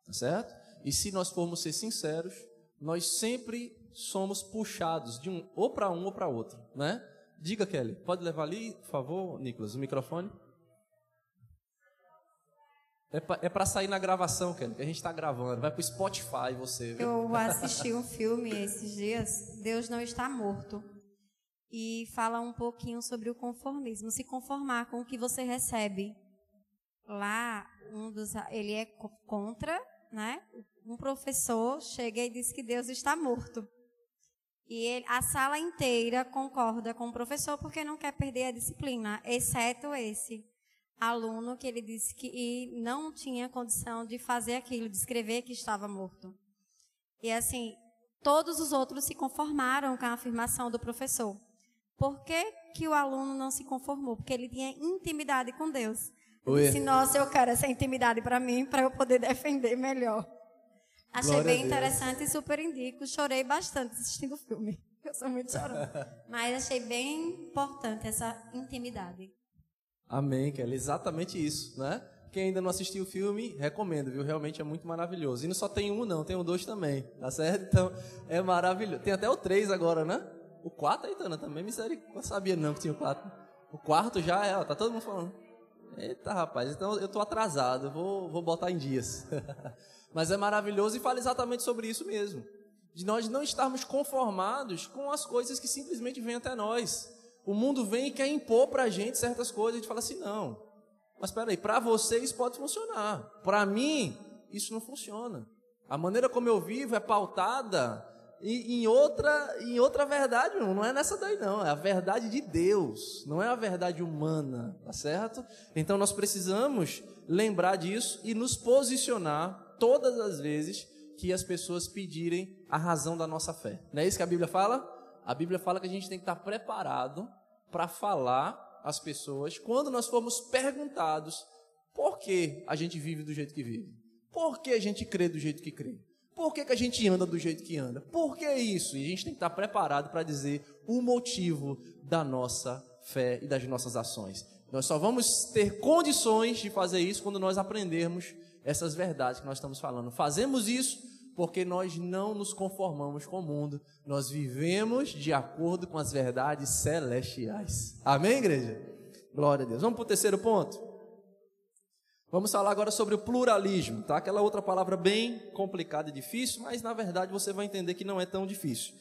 Speaker 2: tá certo? E se nós formos ser sinceros, nós sempre somos puxados de um ou para um ou para outro, né? Diga, Kelly, pode levar ali, por favor, Nicolas, o microfone. É para é sair na gravação, que a gente está gravando. Vai para o Spotify você.
Speaker 5: Viu? Eu assisti um filme esses dias, Deus não está morto. E fala um pouquinho sobre o conformismo, se conformar com o que você recebe. Lá, um dos, ele é contra, né? Um professor chega e diz que Deus está morto. E ele, a sala inteira concorda com o professor porque não quer perder a disciplina, exceto esse aluno que ele disse que não tinha condição de fazer aquilo, de escrever que estava morto. E assim, todos os outros se conformaram com a afirmação do professor. Por que, que o aluno não se conformou? Porque ele tinha intimidade com Deus. Ele disse, nossa, eu quero essa intimidade para mim, para eu poder defender melhor. Achei Glória bem interessante e super indico. Chorei bastante assistindo o filme. Eu sou muito chorona. Mas achei bem importante essa intimidade.
Speaker 2: Amém, Kelly. Exatamente isso, né? Quem ainda não assistiu o filme, recomendo, viu? Realmente é muito maravilhoso. E não só tem um, não, tem o dois também, tá certo? Então, é maravilhoso. Tem até o três agora, né? O quatro, Aitana, também, misericórdia. Não sabia não que tinha o quatro. O quarto já é, ó, tá todo mundo falando. Eita, rapaz, então eu tô atrasado, vou, vou botar em dias. Mas é maravilhoso e fala exatamente sobre isso mesmo. De nós não estarmos conformados com as coisas que simplesmente vêm até nós. O mundo vem e quer impor para a gente certas coisas. A gente fala assim, não. Mas espera aí, para você isso pode funcionar. Para mim, isso não funciona. A maneira como eu vivo é pautada em outra, em outra verdade, não é nessa daí não, é a verdade de Deus, não é a verdade humana, tá certo? Então nós precisamos lembrar disso e nos posicionar todas as vezes que as pessoas pedirem a razão da nossa fé. Não é isso que a Bíblia fala? A Bíblia fala que a gente tem que estar preparado para falar às pessoas quando nós formos perguntados por que a gente vive do jeito que vive, por que a gente crê do jeito que crê, por que, que a gente anda do jeito que anda, por que isso? E a gente tem que estar preparado para dizer o motivo da nossa fé e das nossas ações. Nós só vamos ter condições de fazer isso quando nós aprendermos essas verdades que nós estamos falando. Fazemos isso porque nós não nos conformamos com o mundo, nós vivemos de acordo com as verdades celestiais. Amém, igreja? Glória a Deus. Vamos para o terceiro ponto? Vamos falar agora sobre o pluralismo, tá? Aquela outra palavra bem complicada e difícil, mas na verdade você vai entender que não é tão difícil.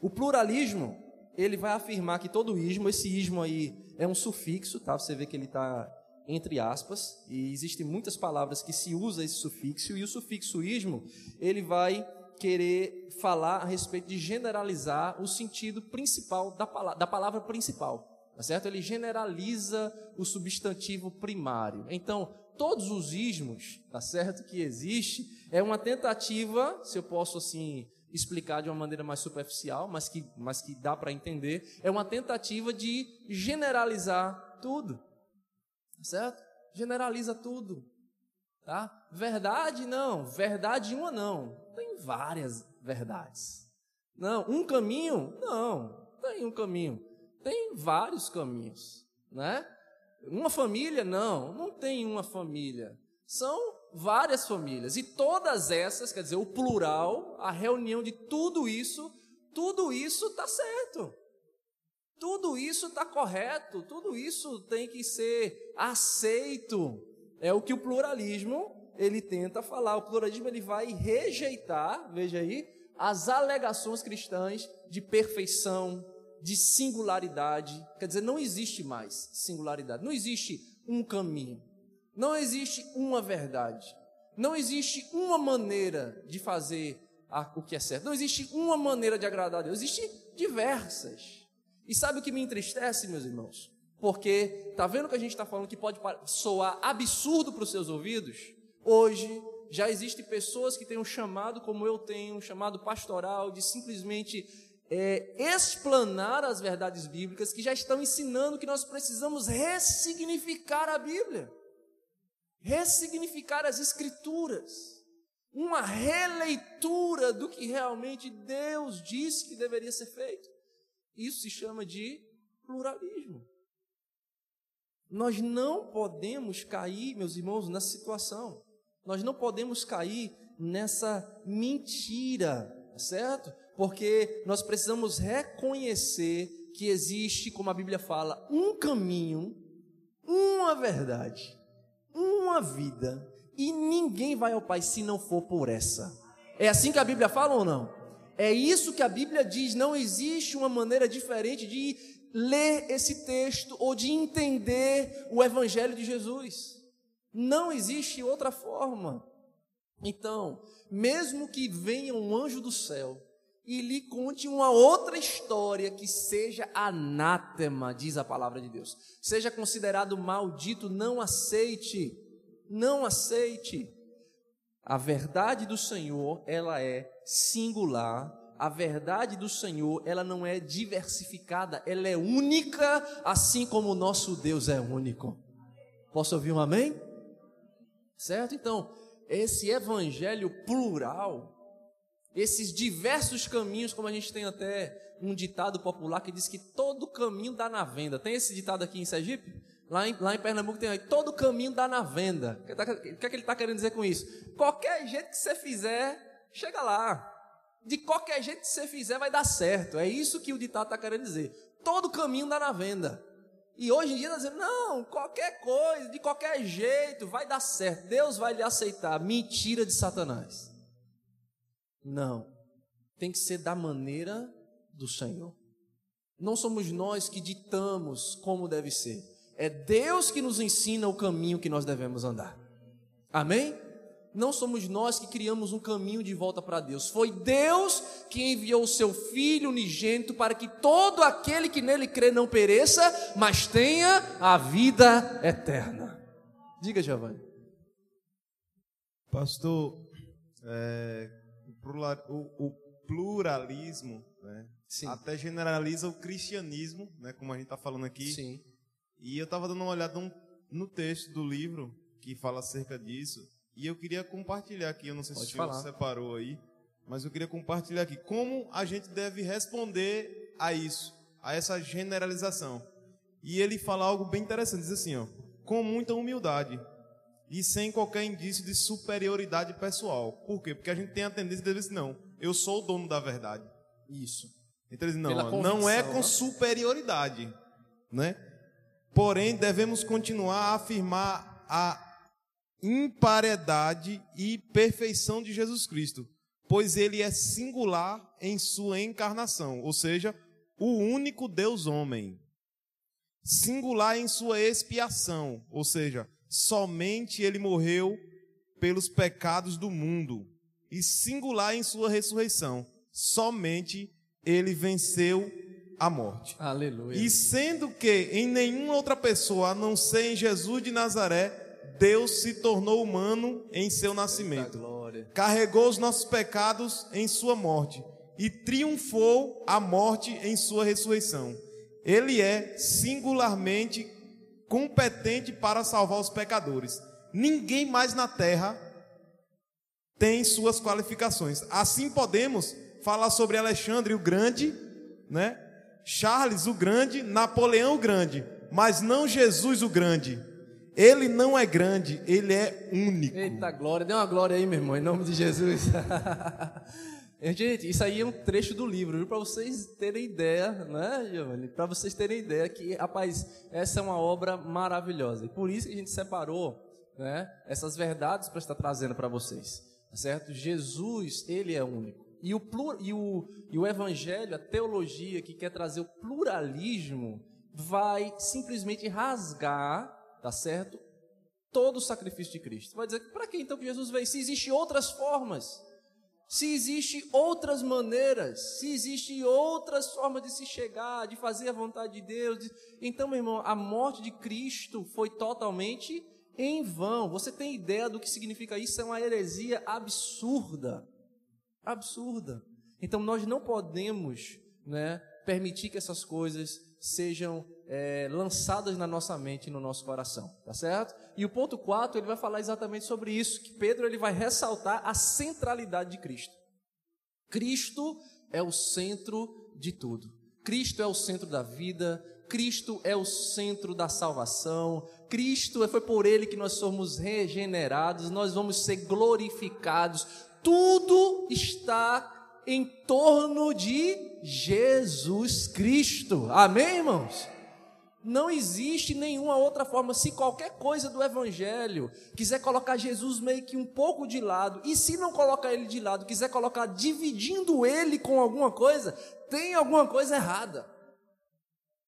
Speaker 2: O pluralismo, ele vai afirmar que todo ismo, esse ismo aí é um sufixo, tá? Você vê que ele está entre aspas, e existem muitas palavras que se usa esse sufixo, e o sufixo ismo, ele vai querer falar a respeito de generalizar o sentido principal da palavra, da palavra principal, tá certo? Ele generaliza o substantivo primário. Então, todos os ismos, tá certo, que existe, é uma tentativa, se eu posso assim explicar de uma maneira mais superficial, mas que, mas que dá para entender, é uma tentativa de generalizar tudo. Certo? Generaliza tudo. Tá? Verdade não, verdade uma não. Tem várias verdades. Não, um caminho? Não, tem um caminho. Tem vários caminhos, né? Uma família? Não, não tem uma família. São várias famílias. E todas essas, quer dizer, o plural, a reunião de tudo isso, tudo isso está certo. Tudo isso está correto, tudo isso tem que ser aceito. É o que o pluralismo ele tenta falar. O pluralismo ele vai rejeitar, veja aí, as alegações cristãs de perfeição, de singularidade. Quer dizer, não existe mais singularidade, não existe um caminho, não existe uma verdade, não existe uma maneira de fazer o que é certo, não existe uma maneira de agradar a Deus, existem diversas. E sabe o que me entristece, meus irmãos? Porque tá vendo que a gente está falando que pode soar absurdo para os seus ouvidos? Hoje já existem pessoas que têm um chamado, como eu tenho, um chamado pastoral, de simplesmente é, explanar as verdades bíblicas, que já estão ensinando que nós precisamos ressignificar a Bíblia, ressignificar as Escrituras, uma releitura do que realmente Deus disse que deveria ser feito. Isso se chama de pluralismo. Nós não podemos cair, meus irmãos, nessa situação. Nós não podemos cair nessa mentira, certo? Porque nós precisamos reconhecer que existe, como a Bíblia fala, um caminho, uma verdade, uma vida, e ninguém vai ao Pai se não for por essa. É assim que a Bíblia fala ou não? É isso que a Bíblia diz, não existe uma maneira diferente de ler esse texto ou de entender o Evangelho de Jesus. Não existe outra forma. Então, mesmo que venha um anjo do céu e lhe conte uma outra história que seja anátema, diz a palavra de Deus, seja considerado maldito, não aceite, não aceite. A verdade do Senhor, ela é singular. A verdade do Senhor, ela não é diversificada, ela é única, assim como o nosso Deus é único. Posso ouvir um amém? Certo? Então, esse evangelho plural, esses diversos caminhos, como a gente tem até um ditado popular que diz que todo caminho dá na venda. Tem esse ditado aqui em Sergipe? Lá em, lá em Pernambuco tem aí, todo caminho dá na venda. O que, tá, é que ele está querendo dizer com isso? Qualquer jeito que você fizer, chega lá. De qualquer jeito que você fizer, vai dar certo. É isso que o ditado está querendo dizer. Todo caminho dá na venda. E hoje em dia está dizendo, não, qualquer coisa, de qualquer jeito, vai dar certo. Deus vai lhe aceitar. Mentira de Satanás. Não. Tem que ser da maneira do Senhor. Não somos nós que ditamos como deve ser. É Deus que nos ensina o caminho que nós devemos andar. Amém? não somos nós que criamos um caminho de volta para Deus. Foi Deus que enviou o seu Filho unigênito para que todo aquele que nele crê não pereça, mas tenha a vida eterna. Diga, Giovanni.
Speaker 1: Pastor, é, o, pluralismo né? até generaliza o cristianismo, né? como a gente está falando aqui.
Speaker 2: Sim.
Speaker 1: E eu estava dando uma olhada no texto do livro que fala acerca disso, e eu queria compartilhar aqui, eu não sei
Speaker 2: Pode
Speaker 1: se
Speaker 2: falar.
Speaker 1: você separou aí, mas eu queria compartilhar aqui como a gente deve responder a isso, a essa generalização. E ele fala algo bem interessante, diz assim, ó, com muita humildade e sem qualquer indício de superioridade pessoal. Por quê? Porque a gente tem a tendência de dizer não, eu sou o dono da verdade.
Speaker 2: Isso.
Speaker 1: Então ele diz,
Speaker 2: Pela
Speaker 1: não, não é com
Speaker 2: né?
Speaker 1: superioridade, né? Porém, devemos continuar a afirmar a imparidade e perfeição de Jesus Cristo, pois ele é singular em sua encarnação, ou seja, o único Deus homem. Singular em sua expiação, ou seja, somente ele morreu pelos pecados do mundo, e singular em sua ressurreição, somente ele venceu a morte.
Speaker 2: Aleluia.
Speaker 1: E sendo que em nenhuma outra pessoa, a não ser em Jesus de Nazaré, Deus se tornou humano em seu nascimento. Carregou os nossos pecados em sua morte e triunfou a morte em sua ressurreição. Ele é singularmente competente para salvar os pecadores. Ninguém mais na terra tem suas qualificações. Assim podemos falar sobre Alexandre o Grande, né? Charles o Grande, Napoleão o Grande, mas não Jesus o Grande. Ele não é grande, ele é único.
Speaker 2: Eita glória, dê uma glória aí, meu irmão, em nome de Jesus. Gente, isso aí é um trecho do livro, para vocês terem ideia, né, Giovanni? Para vocês terem ideia que, rapaz, essa é uma obra maravilhosa. E por isso que a gente separou, né, essas verdades para estar trazendo para vocês, tá certo? Jesus, ele é único. E o, plur, e, o, e o evangelho, a teologia que quer trazer o pluralismo, vai simplesmente rasgar, tá certo? Todo o sacrifício de Cristo. Vai dizer, para que então que Jesus veio? Se existem outras formas, se existem outras maneiras, se existem outras formas de se chegar, de fazer a vontade de Deus. de- Então, meu irmão, a morte de Cristo foi totalmente em vão. Você tem ideia do que significa isso? É uma heresia absurda. Absurda. Então, nós não podemos né, permitir que essas coisas sejam é, lançadas na nossa mente e no nosso coração, tá certo? E o ponto 4, ele vai falar exatamente sobre isso, que Pedro ele vai ressaltar a centralidade de Cristo. Cristo é o centro de tudo. Cristo é o centro da vida, Cristo é o centro da salvação, Cristo foi por ele que nós somos regenerados, nós vamos ser glorificados. Tudo está em torno de Jesus Cristo. Amém, irmãos? Não existe nenhuma outra forma. Se qualquer coisa do Evangelho quiser colocar Jesus meio que um pouco de lado, e se não colocar ele de lado, quiser colocar dividindo ele com alguma coisa, tem alguma coisa errada.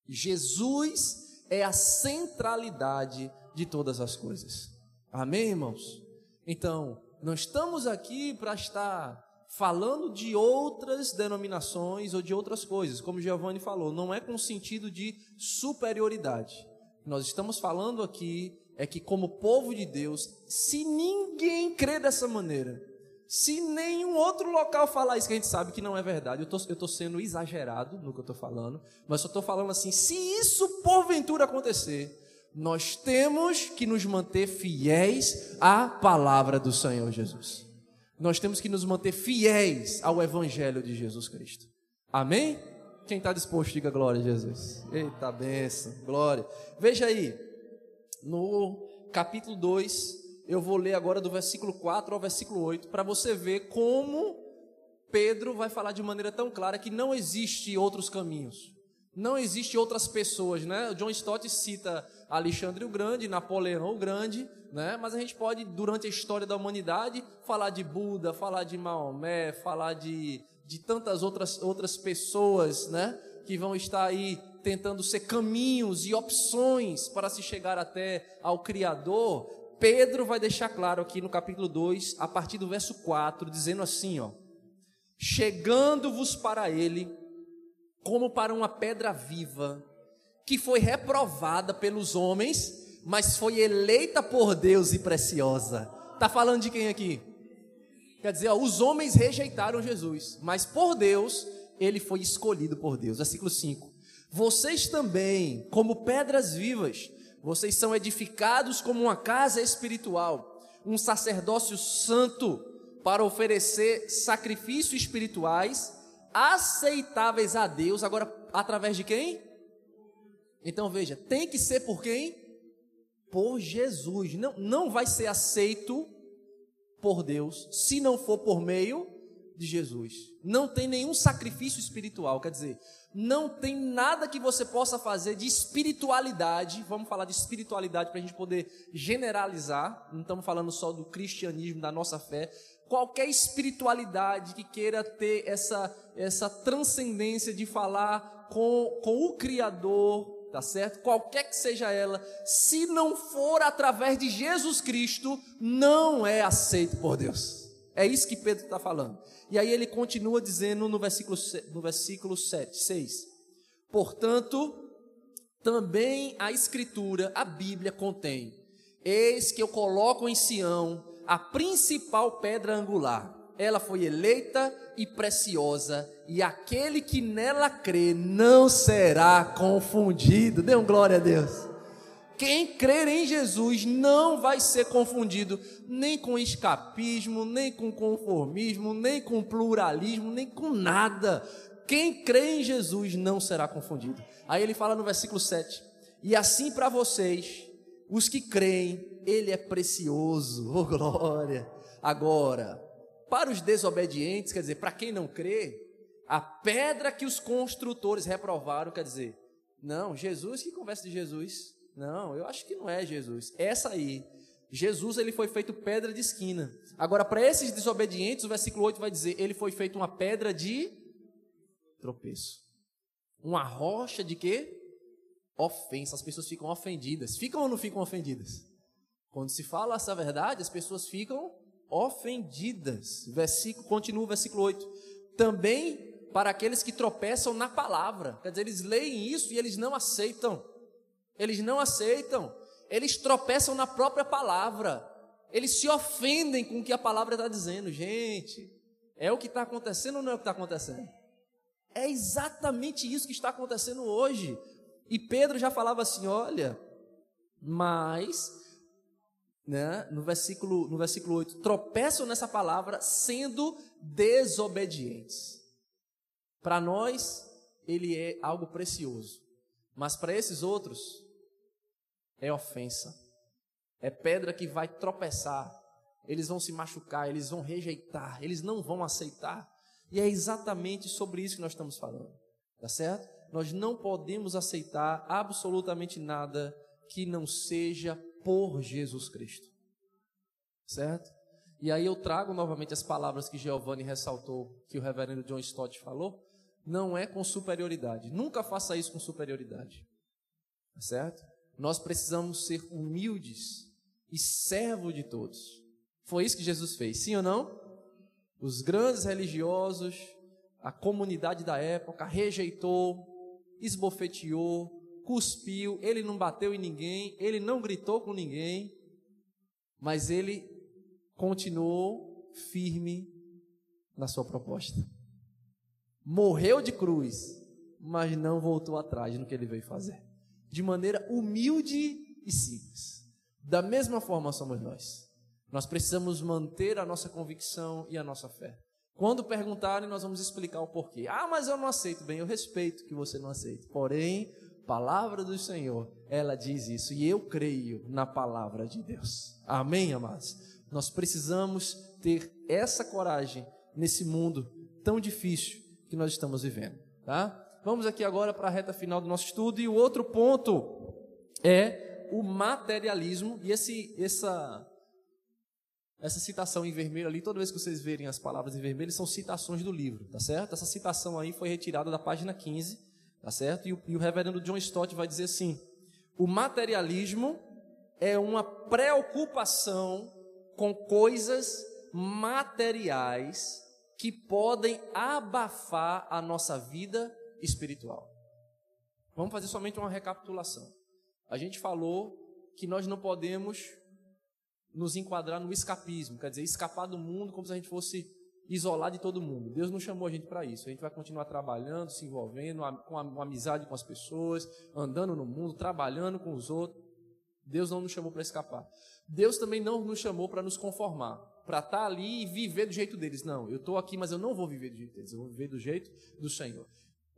Speaker 2: Jesus é a centralidade de todas as coisas. Amém, irmãos? Então, não estamos aqui para estar falando de outras denominações ou de outras coisas, como Giovanni falou, não é com sentido de superioridade. Nós estamos falando aqui é que como povo de Deus, se ninguém crê dessa maneira, se nenhum outro local falar isso, que a gente sabe que não é verdade, eu tô, estou sendo exagerado no que eu estou falando, mas só estou falando assim, se isso porventura acontecer, nós temos que nos manter fiéis à palavra do Senhor Jesus. Nós temos que nos manter fiéis ao Evangelho de Jesus Cristo. Amém? Quem está disposto, diga glória a Jesus. Eita benção, glória. Veja aí, no capítulo 2, eu vou ler agora do versículo 4 ao versículo 8, para você ver como Pedro vai falar de maneira tão clara que não existe outros caminhos. Não existe outras pessoas, né? O John Stott cita Alexandre o Grande, Napoleão o Grande, né? Mas a gente pode, durante a história da humanidade, falar de Buda, falar de Maomé, falar de, de tantas outras, outras pessoas, né? Que vão estar aí tentando ser caminhos e opções para se chegar até ao Criador. Pedro vai deixar claro aqui no capítulo 2, a partir do verso 4, dizendo assim, ó: Chegando-vos para ele como para uma pedra viva, que foi reprovada pelos homens, mas foi eleita por Deus e preciosa. Tá falando de quem aqui? Quer dizer, ó, os homens rejeitaram Jesus, mas por Deus ele foi escolhido por Deus. Versículo 5. Vocês também, como pedras vivas, vocês são edificados como uma casa espiritual, um sacerdócio santo para oferecer sacrifícios espirituais aceitáveis a Deus. Agora, através de quem? Então veja, tem que ser por quem? Por Jesus. Não, não vai ser aceito por Deus se não for por meio de Jesus. Não tem nenhum sacrifício espiritual, quer dizer, não tem nada que você possa fazer de espiritualidade. Vamos falar de espiritualidade para a gente poder generalizar. Não estamos falando só do cristianismo, da nossa fé. Qualquer espiritualidade que queira ter essa, essa transcendência de falar com, com o Criador, tá certo? Qualquer que seja ela, se não for através de Jesus Cristo, não é aceito por Deus. É isso que Pedro está falando. E aí ele continua dizendo no versículo, no versículo 7, 6. Portanto, também a Escritura, a Bíblia contém: Eis que eu coloco em Sião a principal pedra angular. Ela foi eleita e preciosa, e aquele que nela crê não será confundido. Dê um glória a Deus. Quem crer em Jesus não vai ser confundido nem com escapismo, nem com conformismo, nem com pluralismo, nem com nada. Quem crê em Jesus não será confundido. Aí ele fala no versículo 7: E assim para vocês, os que creem, ele é precioso. Oh glória! Agora, para os desobedientes, quer dizer, para quem não crê, a pedra que os construtores reprovaram, quer dizer, não, Jesus, que conversa de Jesus? Não, eu acho que não é Jesus. Essa aí, Jesus ele foi feito pedra de esquina. Agora, para esses desobedientes, o versículo 8 vai dizer: ele foi feito uma pedra de tropeço. Uma rocha de quê? Ofensa. As pessoas ficam ofendidas. Ficam ou não ficam ofendidas? Quando se fala essa verdade, as pessoas ficam ofendidas. Versículo, continua o versículo 8. Também para aqueles que tropeçam na palavra. Quer dizer, eles leem isso e eles não aceitam. Eles não aceitam. Eles tropeçam na própria palavra. Eles se ofendem com o que a palavra está dizendo. Gente, é o que está acontecendo ou não é o que está acontecendo? É exatamente isso que está acontecendo hoje. E Pedro já falava assim: olha, mas, né, no, versículo, no versículo 8, tropeçam nessa palavra sendo desobedientes. Para nós, ele é algo precioso, mas para esses outros, é ofensa. É pedra que vai tropeçar. Eles vão se machucar, eles vão rejeitar, eles não vão aceitar. E é exatamente sobre isso que nós estamos falando. Tá certo? Nós não podemos aceitar absolutamente nada que não seja por Jesus Cristo. Certo? E aí eu trago novamente as palavras que Giovanni ressaltou, que o reverendo John Stott falou. Não é com superioridade. Nunca faça isso com superioridade. Certo? Nós precisamos ser humildes e servo de todos. Foi isso que Jesus fez, sim ou não? Os grandes religiosos, a comunidade da época rejeitou, esbofeteou, cuspiu, ele não bateu em ninguém, ele não gritou com ninguém, mas ele continuou firme na sua proposta. Morreu de cruz, mas não voltou atrás no que ele veio fazer de maneira humilde e simples. Da mesma forma somos nós. Nós precisamos manter a nossa convicção e a nossa fé. Quando perguntarem, nós vamos explicar o porquê. Ah, mas eu não aceito. Bem, eu respeito que você não aceite. Porém, palavra do Senhor, ela diz isso. E eu creio na palavra de Deus. Amém, amados? Nós precisamos ter essa coragem nesse mundo tão difícil que nós estamos vivendo. Tá? Vamos aqui agora para a reta final do nosso estudo e o outro ponto é o materialismo e esse essa essa citação em vermelho ali, toda vez que vocês verem as palavras em vermelho, são citações do livro, tá certo? Essa citação aí foi retirada da página 15, tá certo? E o, e o reverendo John Stott vai dizer assim: o materialismo é uma preocupação com coisas materiais que podem abafar a nossa vida espiritual. Vamos fazer somente uma recapitulação. A gente falou que nós não podemos nos enquadrar no escapismo, quer dizer, escapar do mundo como se a gente fosse isolar de todo mundo. Deus não chamou a gente para isso. A gente vai continuar trabalhando, se envolvendo, com amizade com as pessoas, andando no mundo, trabalhando com os outros. Deus não nos chamou para escapar. Deus também não nos chamou para nos conformar, para estar tá ali e viver do jeito deles. Não, eu estou aqui, mas eu não vou viver do jeito deles, eu vou viver do jeito do Senhor.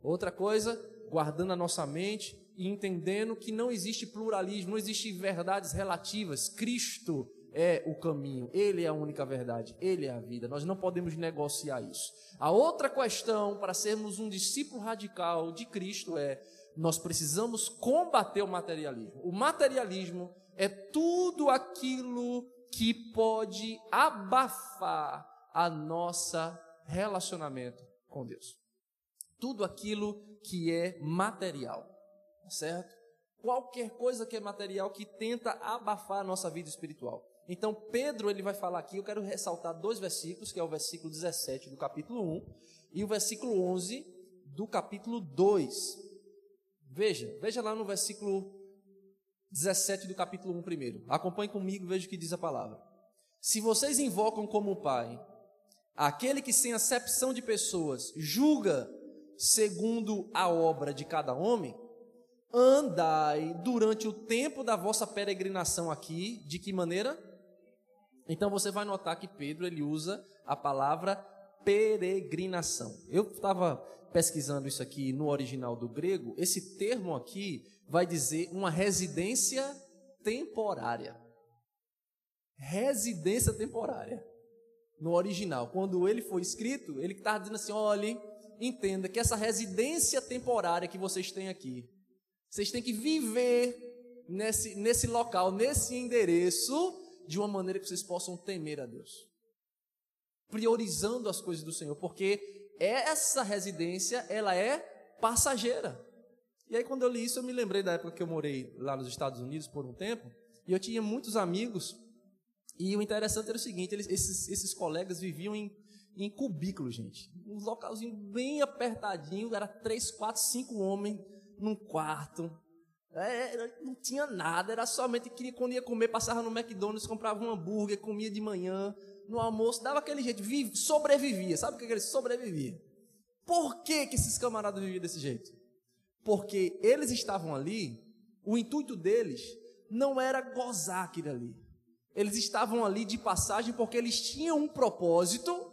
Speaker 2: Outra coisa, guardando a nossa mente e entendendo que não existe pluralismo, não existe verdades relativas. Cristo é o caminho, Ele é a única verdade, Ele é a vida. Nós não podemos negociar isso. A outra questão para sermos um discípulo radical de Cristo é: nós precisamos combater o materialismo. O materialismo é tudo aquilo que pode abafar a nossa relacionamento com Deus. Tudo aquilo que é material, certo? Qualquer coisa que é material que tenta abafar a nossa vida espiritual. Então, Pedro ele vai falar aqui, eu quero ressaltar dois versículos, que é o versículo 17 do capítulo 1 e o versículo 11 do capítulo 2. Veja, veja lá no versículo 17 do capítulo 1 primeiro. Acompanhe comigo veja o que diz a palavra. Se vocês invocam como Pai aquele que sem acepção de pessoas julga segundo a obra de cada homem, andai durante o tempo da vossa peregrinação aqui, de que maneira? Então você vai notar que Pedro ele usa a palavra peregrinação. Eu estava pesquisando isso aqui no original do grego, esse termo aqui vai dizer uma residência temporária. Residência temporária. No original, quando ele foi escrito, ele estava dizendo assim: olhe, entenda que essa residência temporária que vocês têm aqui, vocês têm que viver nesse, nesse local, nesse endereço, de uma maneira que vocês possam temer a Deus. Priorizando as coisas do Senhor, porque essa residência, ela é passageira. E aí quando eu li isso, eu me lembrei da época que eu morei lá nos Estados Unidos por um tempo, e eu tinha muitos amigos, e o interessante era o seguinte, eles, esses, esses colegas viviam em, em cubículos, gente. Um localzinho bem apertadinho, era três, quatro, cinco homens num quarto, não tinha nada, era somente que quando ia comer, passava no McDonald's, comprava um hambúrguer, comia de manhã, no almoço, dava aquele jeito, vive, sobrevivia. Sabe o que, que ele sobrevivia? Por que, que esses camaradas viviam desse jeito? Porque eles estavam ali, o intuito deles não era gozar aquilo ali. Eles estavam ali de passagem porque eles tinham um propósito,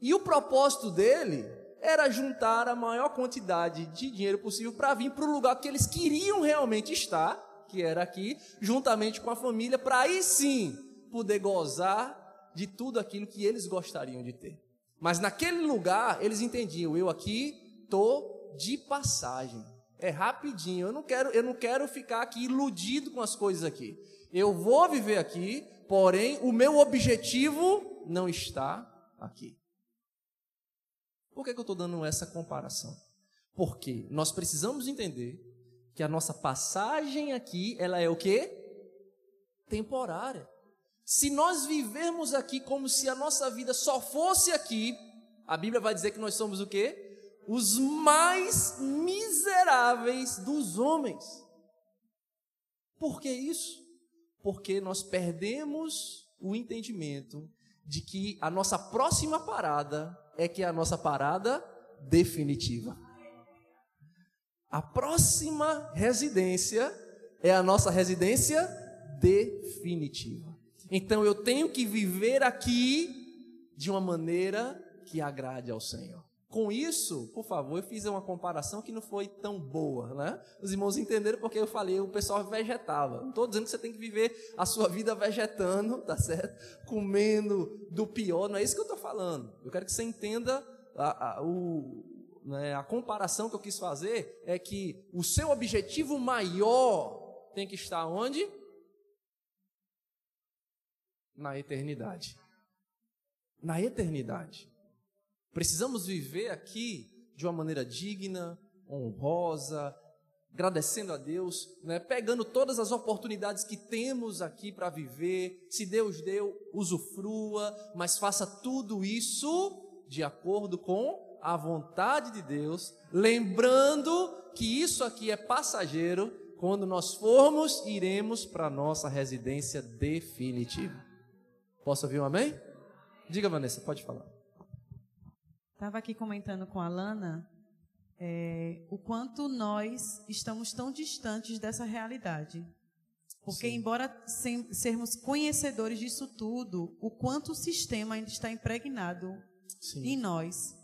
Speaker 2: e o propósito dele era juntar a maior quantidade de dinheiro possível para vir para o lugar que eles queriam realmente estar, que era aqui, juntamente com a família, para aí sim poder gozar de tudo aquilo que eles gostariam de ter. Mas naquele lugar eles entendiam, eu aqui tô de passagem. É rapidinho, eu não quero, eu não quero ficar aqui iludido com as coisas aqui. Eu vou viver aqui, porém o meu objetivo não está aqui. Por que, que eu estou dando essa comparação? Porque nós precisamos entender que a nossa passagem aqui, ela é o quê? Temporária. Se nós vivermos aqui como se a nossa vida só fosse aqui, a Bíblia vai dizer que nós somos o quê? Os mais miseráveis dos homens. Por que isso? Porque nós perdemos o entendimento de que a nossa próxima parada é que é a nossa parada definitiva. A próxima residência é a nossa residência definitiva. Então eu tenho que viver aqui de uma maneira que agrade ao Senhor. Com isso, por favor, eu fiz uma comparação que não foi tão boa, né? Os irmãos entenderam porque eu falei, o pessoal vegetava. Não estou dizendo que você tem que viver a sua vida vegetando, tá certo? Comendo do pior, não é isso que eu estou falando. Eu quero que você entenda a, a, o, né, a comparação que eu quis fazer é que o seu objetivo maior tem que estar onde? Na eternidade. Na eternidade. Precisamos viver aqui de uma maneira digna, honrosa, agradecendo a Deus, né? pegando todas as oportunidades que temos aqui para viver. Se Deus deu, usufrua, mas faça tudo isso de acordo com a vontade de Deus, lembrando que isso aqui é passageiro. Quando nós formos, iremos para a nossa residência definitiva. Posso ouvir um amém? Diga, Vanessa, pode falar.
Speaker 6: Estava aqui comentando com a Lana é, o quanto nós estamos tão distantes dessa realidade. Porque, Sim. embora sem, sermos conhecedores disso tudo, o quanto o sistema ainda está impregnado Sim. em nós.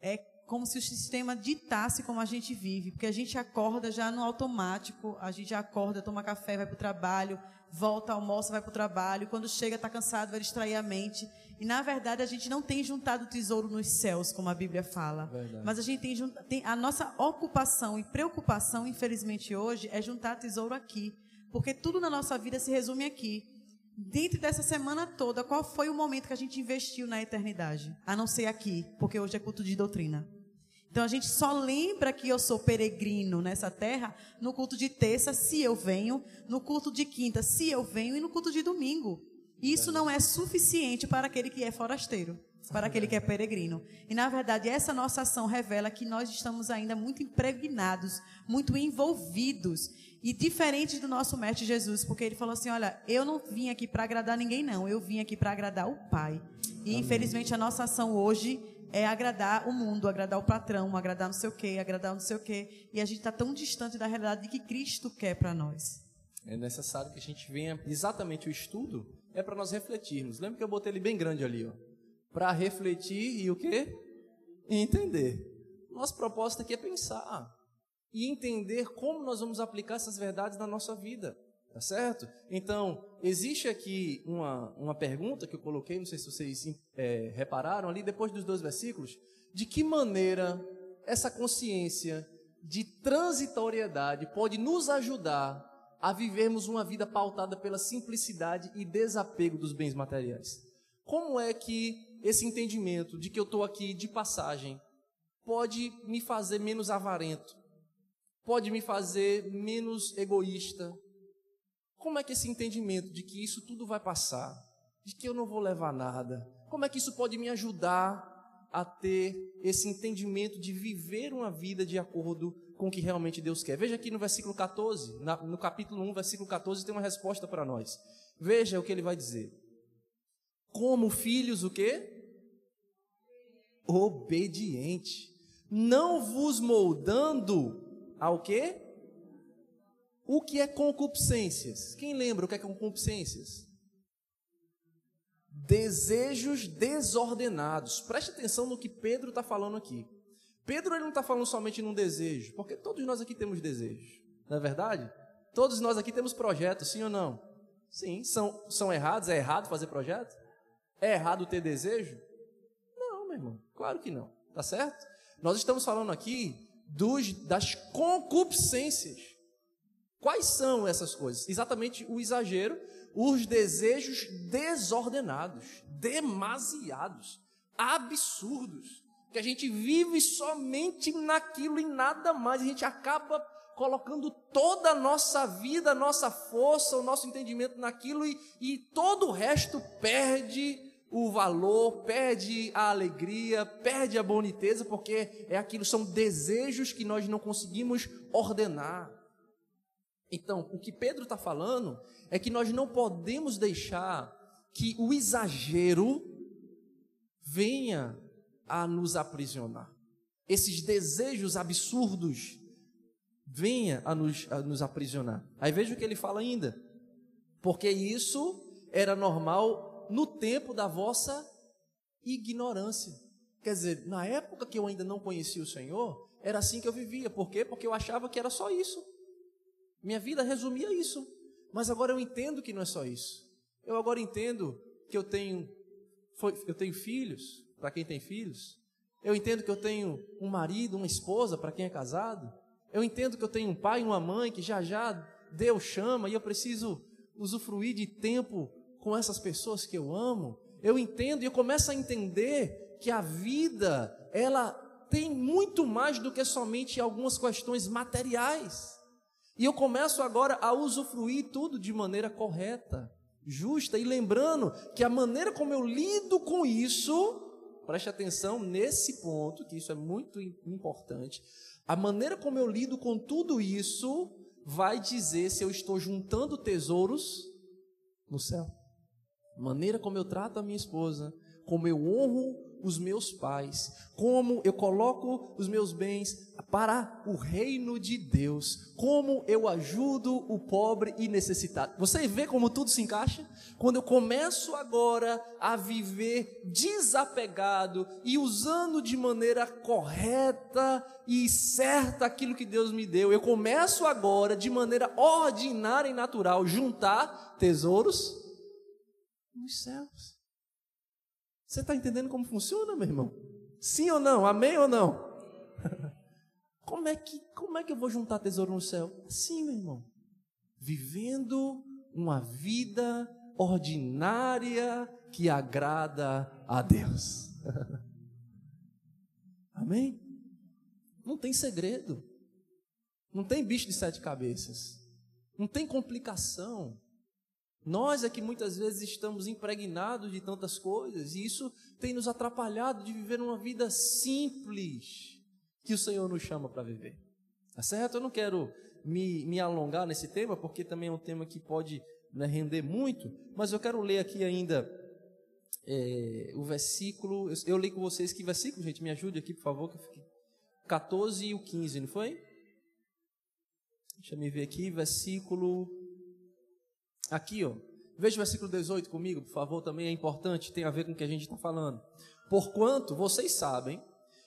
Speaker 6: É como se o sistema ditasse como a gente vive, porque a gente acorda já no automático, a gente acorda, toma café, vai para o trabalho, volta, almoça, vai para o trabalho, quando chega está cansado, vai distrair a mente. E na verdade a gente não tem juntado tesouro nos céus, como a Bíblia fala. Verdade. Mas a gente tem, tem a nossa ocupação e preocupação, infelizmente hoje, é juntar tesouro aqui. Porque tudo na nossa vida se resume aqui. Dentro dessa semana toda, qual foi o momento que a gente investiu na eternidade? A não ser aqui, porque hoje é culto de doutrina. Então a gente só lembra que eu sou peregrino nessa terra no culto de terça, se eu venho, no culto de quinta, se eu venho, e no culto de domingo. Isso não é suficiente para aquele que é forasteiro, para aquele que é peregrino. E na verdade, essa nossa ação revela que nós estamos ainda muito impregnados, muito envolvidos e diferentes do nosso mestre Jesus, porque ele falou assim: Olha, eu não vim aqui para agradar ninguém, não, eu vim aqui para agradar o Pai. E Amém. infelizmente a nossa ação hoje é agradar o mundo, agradar o patrão, agradar não sei o quê, agradar não sei o quê. E a gente está tão distante da realidade de que Cristo quer para nós.
Speaker 2: É necessário que a gente venha exatamente o estudo é para nós refletirmos. Lembra que eu botei ele bem grande ali, ó. Para refletir e o quê? Entender. Nosso propósito aqui é pensar e entender como nós vamos aplicar essas verdades na nossa vida. Tá certo? Então, existe aqui uma, uma pergunta que eu coloquei, não sei se vocês é, repararam ali, depois dos dois versículos, de que maneira essa consciência de transitoriedade pode nos ajudar a vivermos uma vida pautada pela simplicidade e desapego dos bens materiais. Como é que esse entendimento de que eu estou aqui de passagem pode me fazer menos avarento, pode me fazer menos egoísta. Como é que esse entendimento de que isso tudo vai passar, de que eu não vou levar nada, como é que isso pode me ajudar a ter esse entendimento de viver uma vida de acordo com o que realmente Deus quer? Veja aqui no versículo 14, no capítulo 1, versículo 14, tem uma resposta para nós. Veja o que ele vai dizer. Como filhos, o quê? Obediente. Não vos moldando ao quê? O que é concupiscências? Quem lembra o que é concupiscências? Desejos desordenados. Preste atenção no que Pedro está falando aqui. Pedro ele não está falando somente num desejo, porque todos nós aqui temos desejos, não é verdade? Todos nós aqui temos projetos, sim ou não? Sim, são, são errados? É errado fazer projeto? É errado ter desejo? Não, meu irmão, claro que não, tá certo? Nós estamos falando aqui dos, das concupiscências. Quais são essas coisas? Exatamente o exagero, os desejos desordenados, demasiados, absurdos, que a gente vive somente naquilo e nada mais, a gente acaba colocando toda a nossa vida, a nossa força, o nosso entendimento naquilo e, e todo o resto perde o valor, perde a alegria, perde a boniteza, porque é aquilo, são desejos que nós não conseguimos ordenar. Então, o que Pedro está falando é que nós não podemos deixar que o exagero venha a nos aprisionar. Esses desejos absurdos venha a nos, a nos aprisionar. Aí veja o que ele fala ainda. Porque isso era normal no tempo da vossa ignorância. Quer dizer, na época que eu ainda não conhecia o Senhor, era assim que eu vivia. Por quê? Porque eu achava que era só isso. Minha vida resumia isso. Mas agora eu entendo que não é só isso. Eu agora entendo que eu tenho, eu tenho filhos, para quem tem filhos. Eu entendo que eu tenho um marido, uma esposa, para quem é casado. Eu entendo que eu tenho um pai e uma mãe que já já Deus chama e eu preciso usufruir de tempo com essas pessoas que eu amo, eu entendo e eu começo a entender que a vida, ela tem muito mais do que somente algumas questões materiais. E eu começo agora a usufruir tudo de maneira correta, justa, e lembrando que a maneira como eu lido com isso, preste atenção nesse ponto, que isso é muito importante, a maneira como eu lido com tudo isso vai dizer se eu estou juntando tesouros no céu. Maneira como eu trato a minha esposa, como eu honro os meus pais, como eu coloco os meus bens para o reino de Deus, como eu ajudo o pobre e necessitado. Você vê como tudo se encaixa? Quando eu começo agora a viver desapegado e usando de maneira correta e certa aquilo que Deus me deu, eu começo agora de maneira ordinária e natural juntar tesouros nos céus. Você está entendendo como funciona, meu irmão? Sim ou não? Amém ou não? Como é que, como é que eu vou juntar tesouro no céu? Sim, meu irmão. Vivendo uma vida ordinária que agrada a Deus. Amém? Não tem segredo. Não tem bicho de sete cabeças. Não tem complicação. Nós é que muitas vezes estamos impregnados de tantas coisas e isso tem nos atrapalhado de viver uma vida simples que o Senhor nos chama para viver. Tá certo? Eu não quero me, me alongar nesse tema porque também é um tema que pode né, render muito, mas eu quero ler aqui ainda é, o versículo. Eu, eu leio com vocês que versículo, gente, me ajude aqui, por favor, que eu fiquei. 14 e o 15, não foi? Deixa eu ver aqui, versículo Aqui, ó. Veja o versículo 18 comigo, por favor, também é importante, tem a ver com o que a gente está falando. Porquanto vocês sabem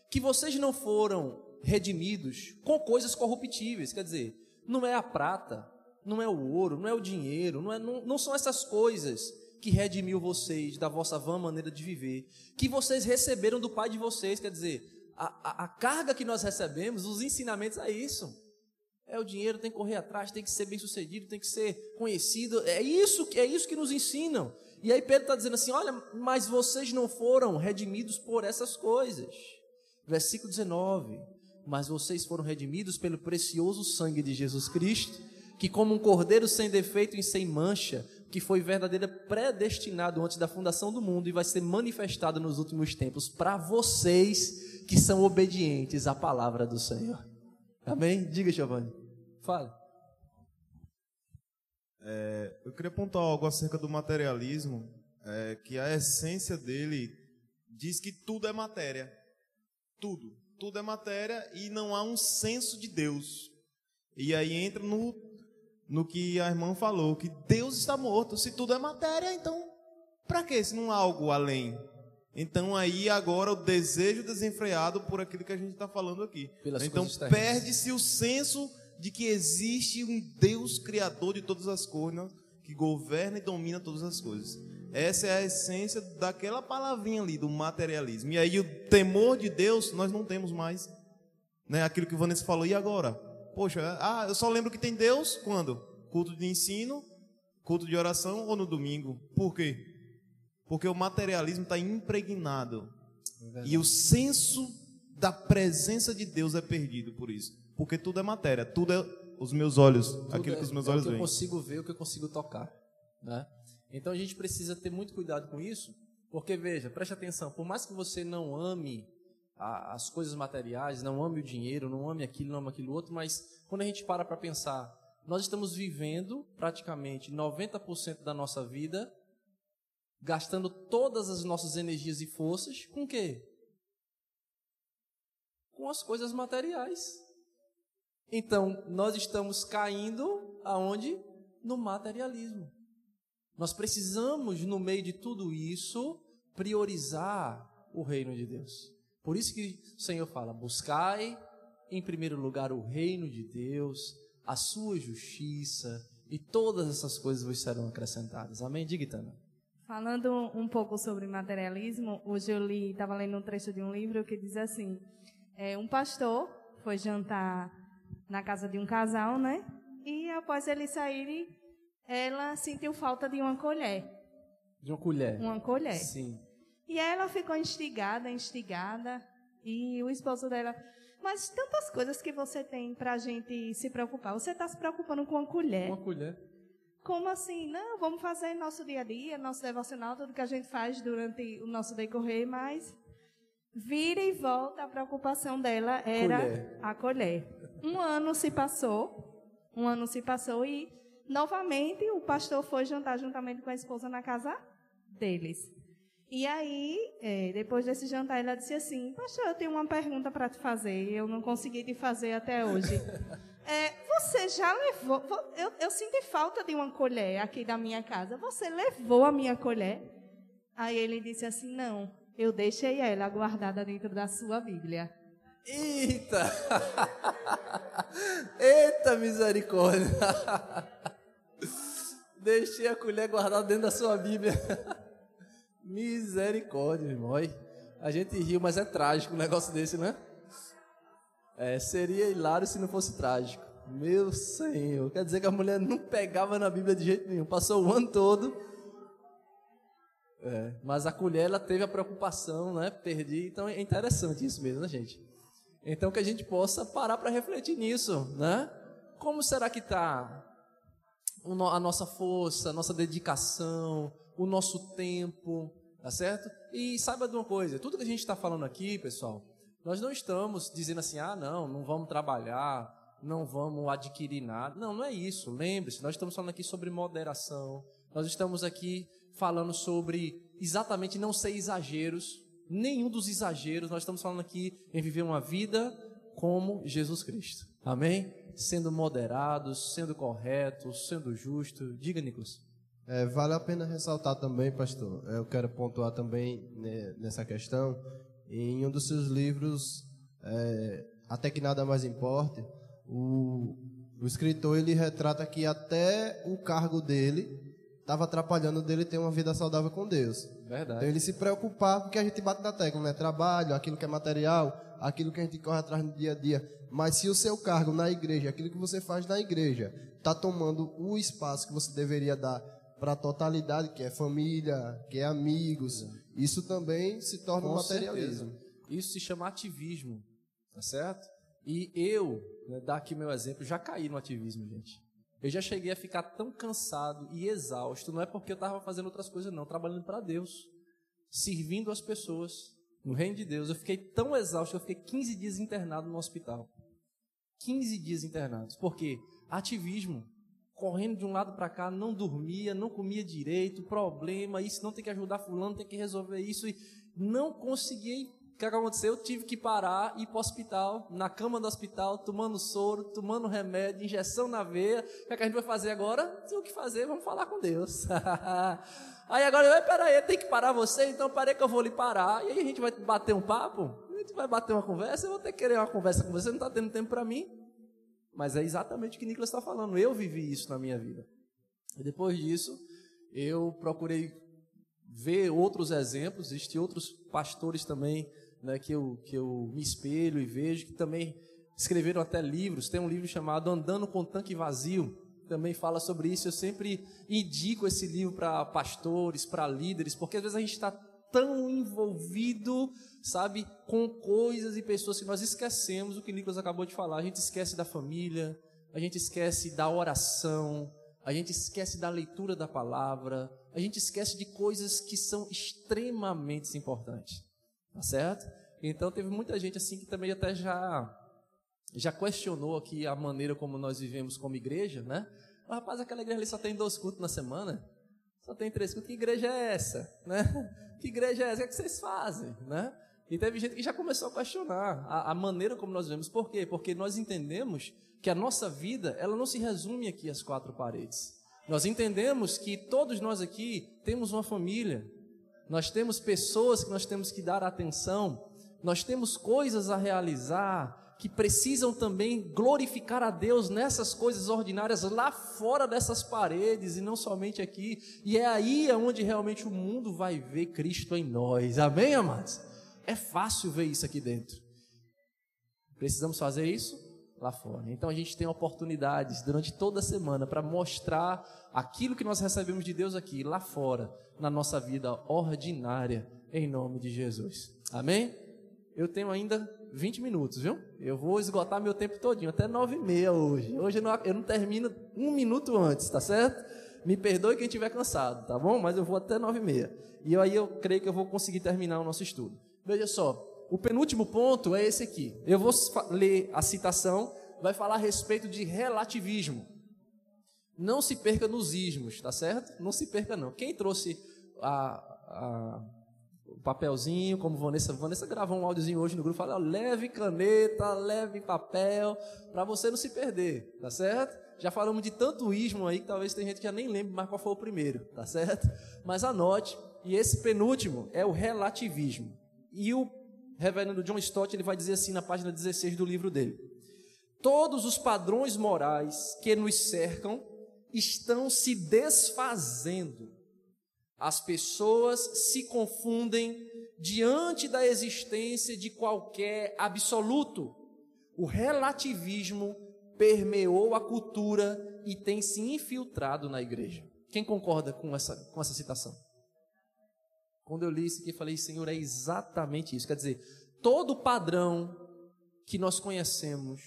Speaker 2: que vocês não foram redimidos com coisas corruptíveis, quer dizer, não é a prata, não é o ouro, não é o dinheiro, não, é, não, não são essas coisas que redimiu vocês da vossa vã maneira de viver, que vocês receberam do Pai de vocês, quer dizer, a, a, a carga que nós recebemos, os ensinamentos é isso. É o dinheiro, tem que correr atrás, tem que ser bem sucedido, tem que ser conhecido. É isso, é isso que nos ensinam. E aí Pedro está dizendo assim: olha, mas vocês não foram redimidos por essas coisas. Versículo 19: Mas vocês foram redimidos pelo precioso sangue de Jesus Cristo, que, como um cordeiro sem defeito e sem mancha, que foi verdadeiro predestinado antes da fundação do mundo e vai ser manifestado nos últimos tempos para vocês que são obedientes à palavra do Senhor. Amém? Diga, Giovanni. Fala.
Speaker 1: É, eu queria apontar algo acerca do materialismo, é, que a essência dele diz que tudo é matéria. Tudo. Tudo é matéria e não há um senso de Deus. E aí entra no, no que a irmã falou, que Deus está morto. Se tudo é matéria, então, para que se não há algo além? Então aí agora o desejo desenfreado por aquilo que a gente está falando aqui. Pelas então perde-se o senso de que existe um Deus criador de todas as coisas, que governa e domina todas as coisas. Essa é a essência daquela palavrinha ali do materialismo. E aí o temor de Deus nós não temos mais. Né? Aquilo que o Vanessa falou, e agora? Poxa, ah, eu só lembro que tem Deus quando? Culto de ensino, culto de oração ou no domingo. Por quê? Porque o materialismo está impregnado. É e o senso da presença de Deus é perdido por isso. Porque tudo é matéria, tudo é os meus olhos, tudo aquilo é, que os meus
Speaker 2: é
Speaker 1: olhos veem.
Speaker 2: o que eu consigo ver, o que eu consigo tocar. Né? Então a gente precisa ter muito cuidado com isso, porque veja, preste atenção, por mais que você não ame a, as coisas materiais, não ame o dinheiro, não ame aquilo, não ame aquilo outro, mas quando a gente para para pensar, nós estamos vivendo praticamente 90% da nossa vida gastando todas as nossas energias e forças com quê? Com as coisas materiais. Então, nós estamos caindo aonde? No materialismo. Nós precisamos, no meio de tudo isso, priorizar o reino de Deus. Por isso que o Senhor fala: buscai em primeiro lugar o reino de Deus, a sua justiça, e todas essas coisas vos serão acrescentadas. Amém? Diga, Itana.
Speaker 7: Falando um pouco sobre materialismo, hoje eu li, estava lendo um trecho de um livro que diz assim: é, um pastor foi jantar na casa de um casal, né? E após eles saírem, ela sentiu falta de uma colher.
Speaker 2: De uma colher.
Speaker 7: Uma colher.
Speaker 2: Sim.
Speaker 7: E ela ficou instigada, instigada, e o esposo dela, mas tantas coisas que você tem para a gente se preocupar. Você está se preocupando com uma colher.
Speaker 2: Uma colher.
Speaker 7: Como assim? Não, vamos fazer nosso dia a dia, nosso devocional, tudo que a gente faz durante o nosso decorrer, mas vira e volta, a preocupação dela era colher. a colher. Um ano se passou, um ano se passou e, novamente, o pastor foi jantar juntamente com a esposa na casa deles. E aí, é, depois desse jantar, ela disse assim: Pastor, eu tenho uma pergunta para te fazer. Eu não consegui te fazer até hoje. É, você já levou. Eu, eu senti falta de uma colher aqui da minha casa. Você levou a minha colher? Aí ele disse assim: Não, eu deixei ela guardada dentro da sua Bíblia.
Speaker 2: Eita! Eita misericórdia! Deixei a colher guardada dentro da sua Bíblia. Misericórdia, irmão. A gente riu, mas é trágico um negócio desse, né? É, seria hilário se não fosse trágico. Meu Senhor. Quer dizer que a mulher não pegava na Bíblia de jeito nenhum. Passou o ano todo. É, mas a colher, ela teve a preocupação, né? Perdi. Então é interessante isso mesmo, né, gente? Então que a gente possa parar para refletir nisso, né? Como será que está a nossa força, a nossa dedicação, o nosso tempo, tá certo? E saiba de uma coisa, tudo que a gente está falando aqui, pessoal, nós não estamos dizendo assim, ah, não, não vamos trabalhar, não vamos adquirir nada. Não, não é isso. Lembre-se, nós estamos falando aqui sobre moderação. Nós estamos aqui falando sobre exatamente não ser exageros, nenhum dos exageros. Nós estamos falando aqui em viver uma vida como Jesus Cristo. Amém? Sendo moderados, sendo corretos, sendo justos. Diga, Nicolas.
Speaker 3: É, vale a pena ressaltar também, pastor. Eu quero pontuar também né, nessa questão em um dos seus livros, é, Até que Nada Mais Importe, o, o escritor ele retrata que até o cargo dele estava atrapalhando dele ter uma vida saudável com Deus.
Speaker 2: Verdade.
Speaker 3: Então ele se preocupava porque a gente bate na tecla, né? Trabalho, aquilo que é material, aquilo que a gente corre atrás no dia a dia. Mas se o seu cargo na igreja, aquilo que você faz na igreja, está tomando o espaço que você deveria dar para a totalidade, que é família, que é amigos, isso também se torna um materialismo. Certeza.
Speaker 2: Isso se chama ativismo, tá certo? E eu, né, dar aqui meu exemplo, já caí no ativismo, gente. Eu já cheguei a ficar tão cansado e exausto, não é porque eu estava fazendo outras coisas, não, trabalhando para Deus, servindo as pessoas no reino de Deus. Eu fiquei tão exausto, eu fiquei 15 dias internado no hospital. 15 dias internados. Por quê? Ativismo. Correndo de um lado para cá, não dormia, não comia direito, problema, isso não tem que ajudar fulano, tem que resolver isso e não conseguia o que aconteceu? Eu tive que parar, ir para o hospital, na cama do hospital, tomando soro, tomando remédio, injeção na veia. O que, é que a gente vai fazer agora? Tem o que fazer, vamos falar com Deus. aí agora, eu, peraí, tem que parar você, então parei que eu vou lhe parar. E aí a gente vai bater um papo? A gente vai bater uma conversa? Eu vou ter que querer uma conversa com você, não está tendo tempo para mim. Mas é exatamente o que Nicolas está falando. Eu vivi isso na minha vida. E depois disso, eu procurei ver outros exemplos, existem outros pastores também né, que, eu, que eu me espelho e vejo, que também escreveram até livros. Tem um livro chamado Andando com Tanque Vazio, também fala sobre isso. Eu sempre indico esse livro para pastores, para líderes, porque às vezes a gente está tão envolvido, sabe, com coisas e pessoas que nós esquecemos o que Nicolas acabou de falar. A gente esquece da família, a gente esquece da oração, a gente esquece da leitura da palavra, a gente esquece de coisas que são extremamente importantes. Tá certo? Então teve muita gente assim que também até já já questionou aqui a maneira como nós vivemos como igreja, né? Mas, rapaz, aquela igreja ali só tem dois cultos na semana. Só tem três cultos. Que igreja é essa? Né? Que igreja é essa? O que, é que vocês fazem? Né? E teve gente que já começou a questionar a, a, maneira como nós vivemos. Por quê? Porque nós entendemos que a nossa vida, ela não se resume aqui às quatro paredes. Nós entendemos que todos nós aqui temos uma família, nós temos pessoas que nós temos que dar atenção, nós temos coisas a realizar que precisam também glorificar a Deus nessas coisas ordinárias lá fora dessas paredes e não somente aqui. E é aí onde realmente o mundo vai ver Cristo em nós. Amém, amados? É fácil ver isso aqui dentro. Precisamos fazer isso lá fora. Então a gente tem oportunidades durante toda a semana para mostrar aquilo que nós recebemos de Deus aqui, lá fora, na nossa vida ordinária, em nome de Jesus. Amém? Eu tenho ainda 20 minutos, viu? Eu vou esgotar meu tempo todinho, até 9 e meia hoje. Hoje eu não, eu não termino um minuto antes, tá certo? Me perdoe quem estiver cansado, tá bom? Mas eu vou até 9 e meia. E aí eu creio que eu vou conseguir terminar o nosso estudo. Veja só, o penúltimo ponto é esse aqui. Eu vou ler a citação, vai falar a respeito de relativismo. Não se perca nos ismos, tá certo? Não se perca não. Quem trouxe a, a, papelzinho, como Vanessa. Vanessa gravou um áudiozinho hoje no grupo, fala, leve caneta, leve papel, para você não se perder, tá certo? Já falamos de tanto ismo aí que talvez tem gente que já nem lembre mais qual foi o primeiro, tá certo? Mas anote, e esse penúltimo é o relativismo. E o reverendo John Stott ele vai dizer assim na página 16 do livro dele: Todos os padrões morais que nos cercam estão se desfazendo. As pessoas se confundem diante da existência de qualquer absoluto. O relativismo permeou a cultura e tem se infiltrado na igreja. Quem concorda com essa, com essa citação? Quando eu li isso aqui, eu falei, Senhor, é exatamente isso. Quer dizer, todo padrão que nós conhecemos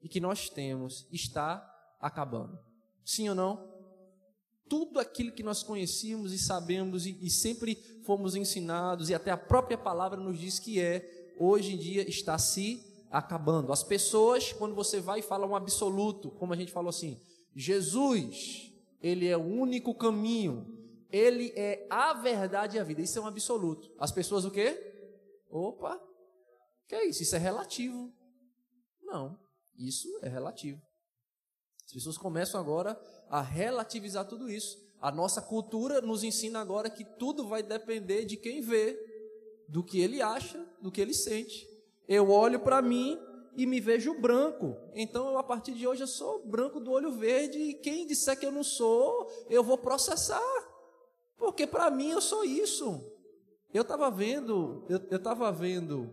Speaker 2: e que nós temos está acabando. Sim ou não? Tudo aquilo que nós conhecíamos e sabemos e, e sempre fomos ensinados, e até a própria palavra nos diz que é, hoje em dia está se acabando. As pessoas, quando você vai e fala um absoluto, como a gente falou assim, Jesus, ele é o único caminho, ele é a verdade e a vida. Isso é um absoluto. As pessoas o quê? Opa, que é isso? Isso é relativo. Não, isso é relativo. As pessoas começam agora a relativizar tudo isso. A nossa cultura nos ensina agora que tudo vai depender de quem vê, do que ele acha, do que ele sente. Eu olho para mim e me vejo branco. Então, a partir de hoje, eu sou branco do olho verde. E quem disser que eu não sou, eu vou processar. Porque para mim eu sou isso. Eu estava vendo, eu estava vendo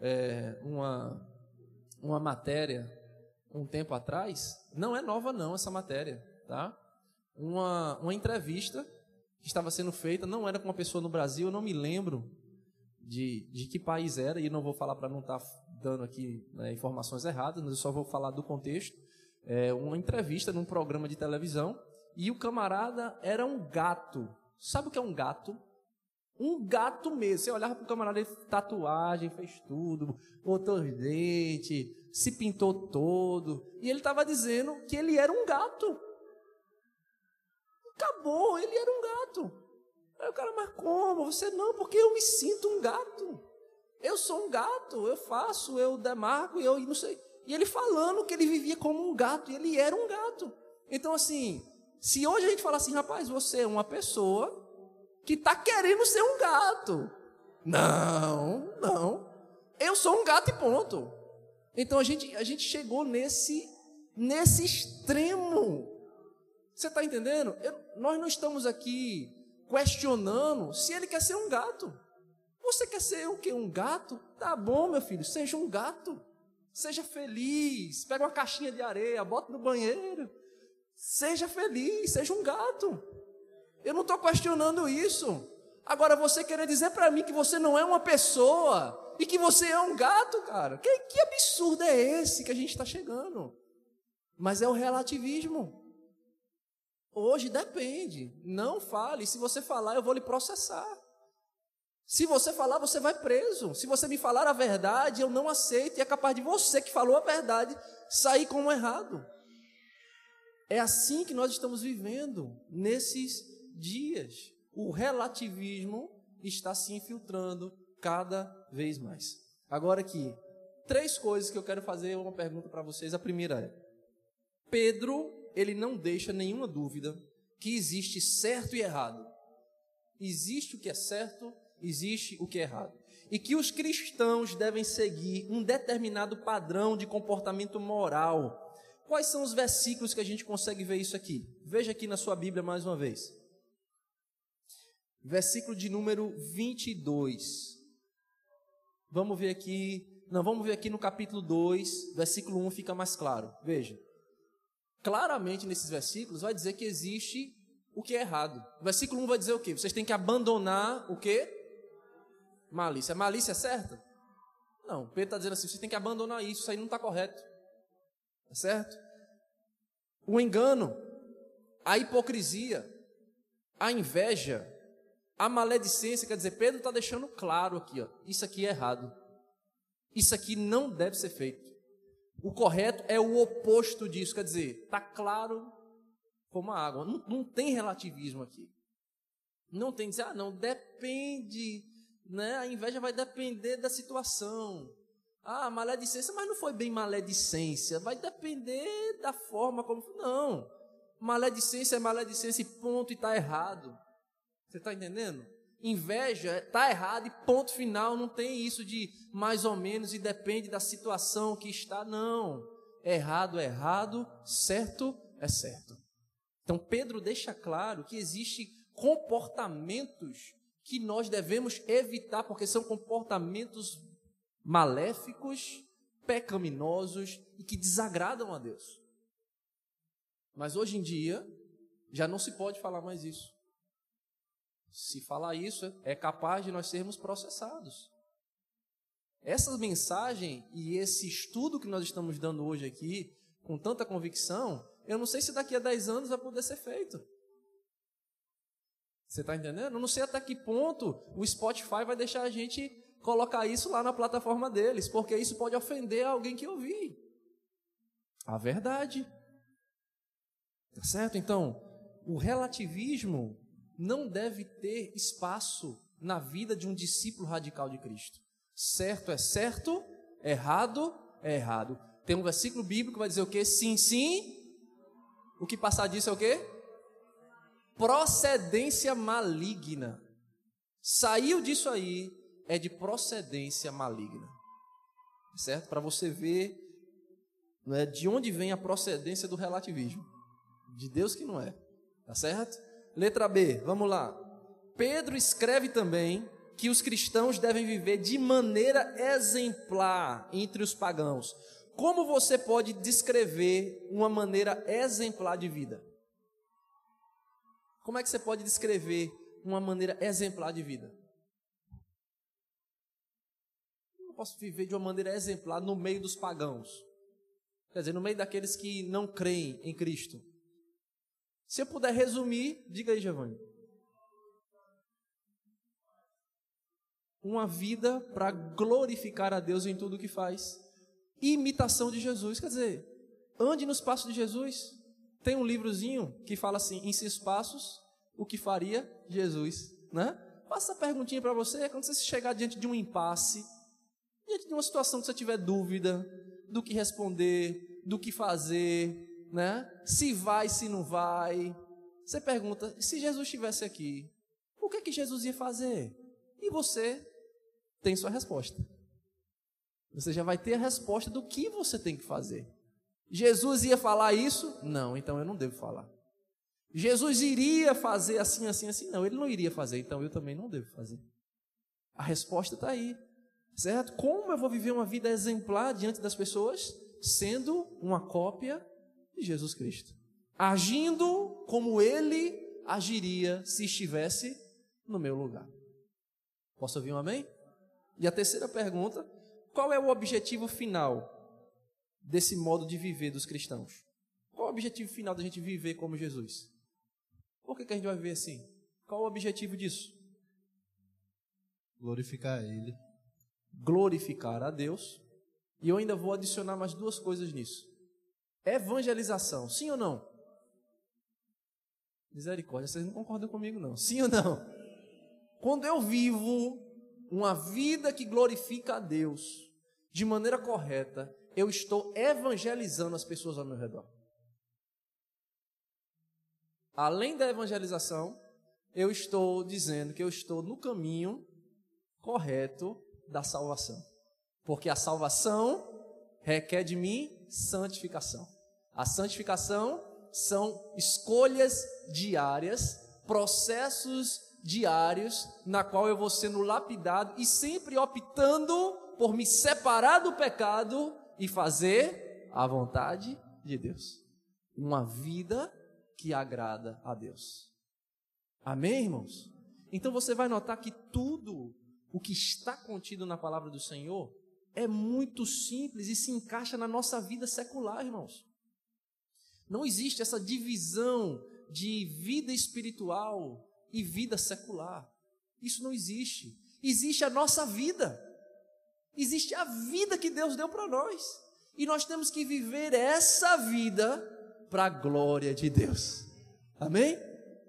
Speaker 2: é, uma, uma matéria um tempo atrás. Não é nova não essa matéria, tá? Uma, uma entrevista que estava sendo feita, não era com uma pessoa no Brasil, eu não me lembro de, de que país era, e não vou falar para não estar tá dando aqui né, informações erradas, mas eu só vou falar do contexto. É uma entrevista num programa de televisão, e o camarada era um gato. Sabe o que é um gato? Um gato mesmo. Você olhava para o camarada, ele tatuagem, fez tudo, botou os dentes, se pintou todo. E ele estava dizendo que ele era um gato. Acabou, ele era um gato. Aí o cara, mas como? Você não, porque eu me sinto um gato. Eu sou um gato, eu faço, eu demarco, eu não sei. E ele falando que ele vivia como um gato, e ele era um gato. Então, assim, se hoje a gente falar assim, rapaz, você é uma pessoa que está querendo ser um gato. Não, não. Eu sou um gato e ponto. Então a gente, a gente chegou nesse, nesse extremo. Você está entendendo? Eu, nós não estamos aqui questionando se ele quer ser um gato. Você quer ser o quê? Um gato? Tá bom, meu filho, seja um gato. Seja feliz. Pega uma caixinha de areia, bota no banheiro. Seja feliz, seja um gato. Eu não estou questionando isso. Agora, você querer dizer para mim que você não é uma pessoa e que você é um gato, cara, que, que absurdo é esse que a gente está chegando? Mas é o relativismo. Hoje depende. Não fale. Se você falar, eu vou lhe processar. Se você falar, você vai preso. Se você me falar a verdade, eu não aceito. E é capaz de você que falou a verdade sair como errado. É assim que nós estamos vivendo nesses dias. O relativismo está se infiltrando cada vez mais. Agora aqui, três coisas que eu quero fazer uma pergunta para vocês. A primeira é: Pedro ele não deixa nenhuma dúvida que existe certo e errado. Existe o que é certo, existe o que é errado. E que os cristãos devem seguir um determinado padrão de comportamento moral. Quais são os versículos que a gente consegue ver isso aqui? Veja aqui na sua Bíblia mais uma vez. Versículo de número 22. Vamos ver aqui. Não, vamos ver aqui no capítulo 2, versículo 1 fica mais claro. Veja claramente nesses versículos vai dizer que existe o que é errado. Versículo 1 vai dizer o quê? Vocês têm que abandonar o quê? Malícia. Malícia é certa? Não, Pedro está dizendo assim: vocês têm que abandonar isso, isso aí não está correto. Tá certo? O engano, a hipocrisia, a inveja, a maledicência, quer dizer, Pedro está deixando claro aqui, ó, isso aqui é errado. Isso aqui não deve ser feito. O correto é o oposto disso, quer dizer, está claro como a água. Não, não, tem relativismo aqui. Não tem dizer, ah, não, depende Né? A inveja vai depender da situação. Ah, maledicência, mas não foi bem maledicência. Vai depender da forma como. Não. Maledicência é maledicência e ponto, e está errado. Você está entendendo? Inveja está errado e ponto final. Não tem isso de mais ou menos e depende da situação que está. Não. Errado é errado, certo é certo. Então Pedro deixa claro que existe comportamentos que nós devemos evitar, porque são comportamentos maléficos, pecaminosos e que desagradam a Deus. Mas hoje em dia, já não se pode falar mais isso. Se falar isso, é capaz de nós sermos processados. Essa mensagem e esse estudo que nós estamos dando hoje aqui, com tanta convicção, eu não sei se daqui a 10 anos vai poder ser feito. Você está entendendo? Eu não sei até que ponto o Spotify vai deixar a gente colocar isso lá na plataforma deles, porque isso pode ofender alguém que ouvir. A verdade. Tá certo? Então, o relativismo não deve ter espaço na vida de um discípulo radical de Cristo. Certo é certo, errado é errado. Tem um versículo bíblico que vai dizer o quê? Sim, sim. O que passar disso é o quê? procedência maligna. Saiu disso aí, é de procedência maligna. Certo? Para você ver é de onde vem a procedência do relativismo. De Deus que não é. Tá certo? Letra B, vamos lá. Pedro escreve também que os cristãos devem viver de maneira exemplar entre os pagãos. Como você pode descrever uma maneira exemplar de vida? Como é que você pode descrever uma maneira exemplar de vida? Eu não posso viver de uma maneira exemplar no meio dos pagãos. Quer dizer, no meio daqueles que não creem em Cristo. Se eu puder resumir, diga aí, Giovanni. Uma vida para glorificar a Deus em tudo o que faz. Imitação de Jesus. Quer dizer, ande nos passos de Jesus. Tem um livrozinho que fala assim, em seus passos, o que faria Jesus, né? Faça essa perguntinha para você, quando você chegar diante de um impasse, diante de uma situação que você tiver dúvida do que responder, do que fazer, né? Se vai, se não vai. Você pergunta, se Jesus estivesse aqui, o que é que Jesus ia fazer? E você tem sua resposta. Você já vai ter a resposta do que você tem que fazer. Jesus ia falar isso? Não, então eu não devo falar. Jesus iria fazer assim, assim, assim. Não, ele não iria fazer, então eu também não devo fazer. A resposta está aí, certo? Como eu vou viver uma vida exemplar diante das pessoas? Sendo uma cópia de Jesus Cristo. Agindo como ele agiria se estivesse no meu lugar. Posso ouvir um amém? E a terceira pergunta: qual é o objetivo final desse modo de viver dos cristãos? Qual é o objetivo final da gente viver como Jesus? Por que, que a gente vai viver assim? Qual o objetivo disso?
Speaker 3: Glorificar Ele.
Speaker 2: Glorificar a Deus. E eu ainda vou adicionar mais duas coisas nisso. Evangelização, sim ou não? Misericórdia, vocês não concordam comigo, não. Sim ou não? Quando eu vivo uma vida que glorifica a Deus de maneira correta, eu estou evangelizando as pessoas ao meu redor. Além da evangelização, eu estou dizendo que eu estou no caminho correto da salvação. Porque a salvação requer de mim santificação. A santificação são escolhas diárias, processos diários, na qual eu vou sendo lapidado e sempre optando por me separar do pecado e fazer a vontade de Deus. Uma vida que agrada a Deus. Amém, irmãos? Então você vai notar que tudo o que está contido na palavra do Senhor é muito simples e se encaixa na nossa vida secular, irmãos. Não existe essa divisão de vida espiritual e vida secular. Isso não existe. Existe a nossa vida. Existe a vida que Deus deu para nós. E nós temos que viver essa vida para a glória de Deus. Amém?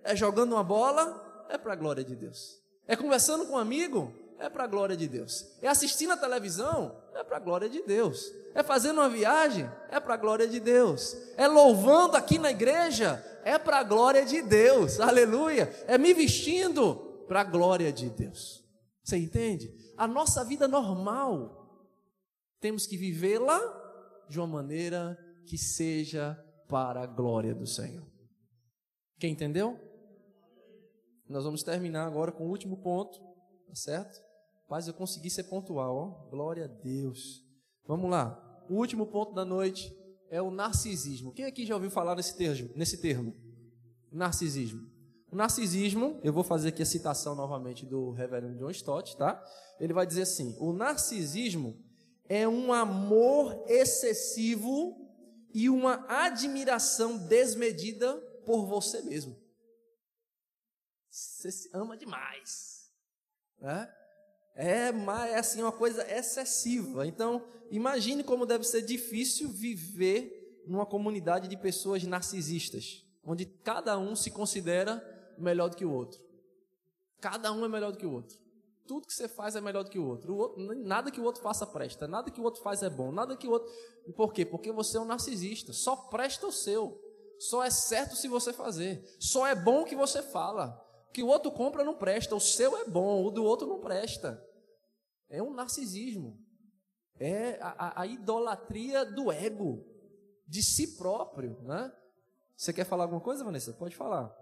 Speaker 2: É jogando uma bola, é para a glória de Deus. É conversando com um amigo, É para a glória de Deus. É assistir na televisão? É para a glória de Deus. É fazendo uma viagem? É para a glória de Deus. É louvando aqui na igreja? É para a glória de Deus. Aleluia. É me vestindo para a glória de Deus. Você entende? A nossa vida normal temos que vivê-la de uma maneira que seja para a glória do Senhor. Quem entendeu? Nós vamos terminar agora com o último ponto, tá certo? Paz, eu consegui ser pontual, ó. Glória a Deus. Vamos lá. O último ponto da noite é o narcisismo. Quem aqui já ouviu falar nesse termo? Nesse termo? Narcisismo. O narcisismo, eu vou fazer aqui a citação novamente do reverendo John Stott, tá? Ele vai dizer assim: o narcisismo é um amor excessivo e uma admiração desmedida por você mesmo. Você se ama demais. Né? É, é assim uma coisa excessiva. Então, imagine como deve ser difícil viver numa comunidade de pessoas narcisistas, onde cada um se considera melhor do que o outro. Cada um é melhor do que o outro. Tudo que você faz é melhor do que o outro. o outro. Nada que o outro faça presta. Nada que o outro faz é bom. Nada que o outro. Por quê? Porque você é um narcisista. Só presta o seu. Só é certo se você fazer. Só é bom o que você fala. Que o outro compra não presta. O seu é bom, o do outro não presta. É um narcisismo. É a, a, a idolatria do ego, de si próprio. Né? Você quer falar alguma coisa, Vanessa? Pode falar.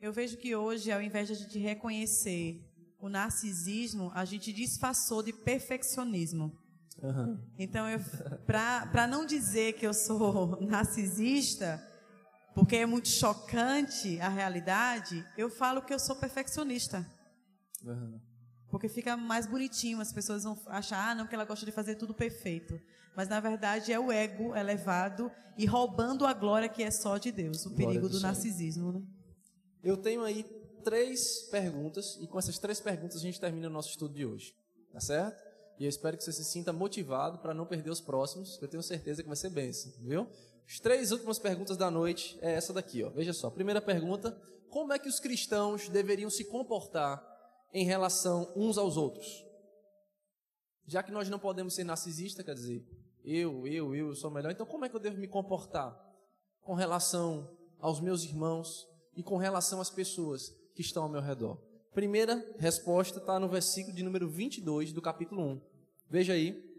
Speaker 6: Eu vejo que hoje, ao invés de a gente reconhecer o narcisismo, a gente disfarçou de perfeccionismo. Uhum. Então, para não dizer que eu sou narcisista, porque é muito chocante a realidade, eu falo que eu sou perfeccionista. Uhum. Porque fica mais bonitinho, as pessoas vão achar, ah, não, que ela gosta de fazer tudo perfeito. Mas na verdade é o ego elevado e roubando a glória que é só de Deus, o glória perigo do, do narcisismo. Né?
Speaker 2: Eu tenho aí três perguntas e com essas três perguntas a gente termina o nosso estudo de hoje, tá certo? E eu espero que você se sinta motivado para não perder os próximos, que eu tenho certeza que vai ser bênção, viu? As três últimas perguntas da noite é essa daqui, ó. Veja só. Primeira pergunta: como é que os cristãos deveriam se comportar em relação uns aos outros? Já que nós não podemos ser narcisistas, quer dizer, eu, eu, eu, sou melhor, então como é que eu devo me comportar com relação aos meus irmãos, e com relação às pessoas que estão ao meu redor? Primeira resposta está no versículo de número 22 do capítulo 1. Veja aí.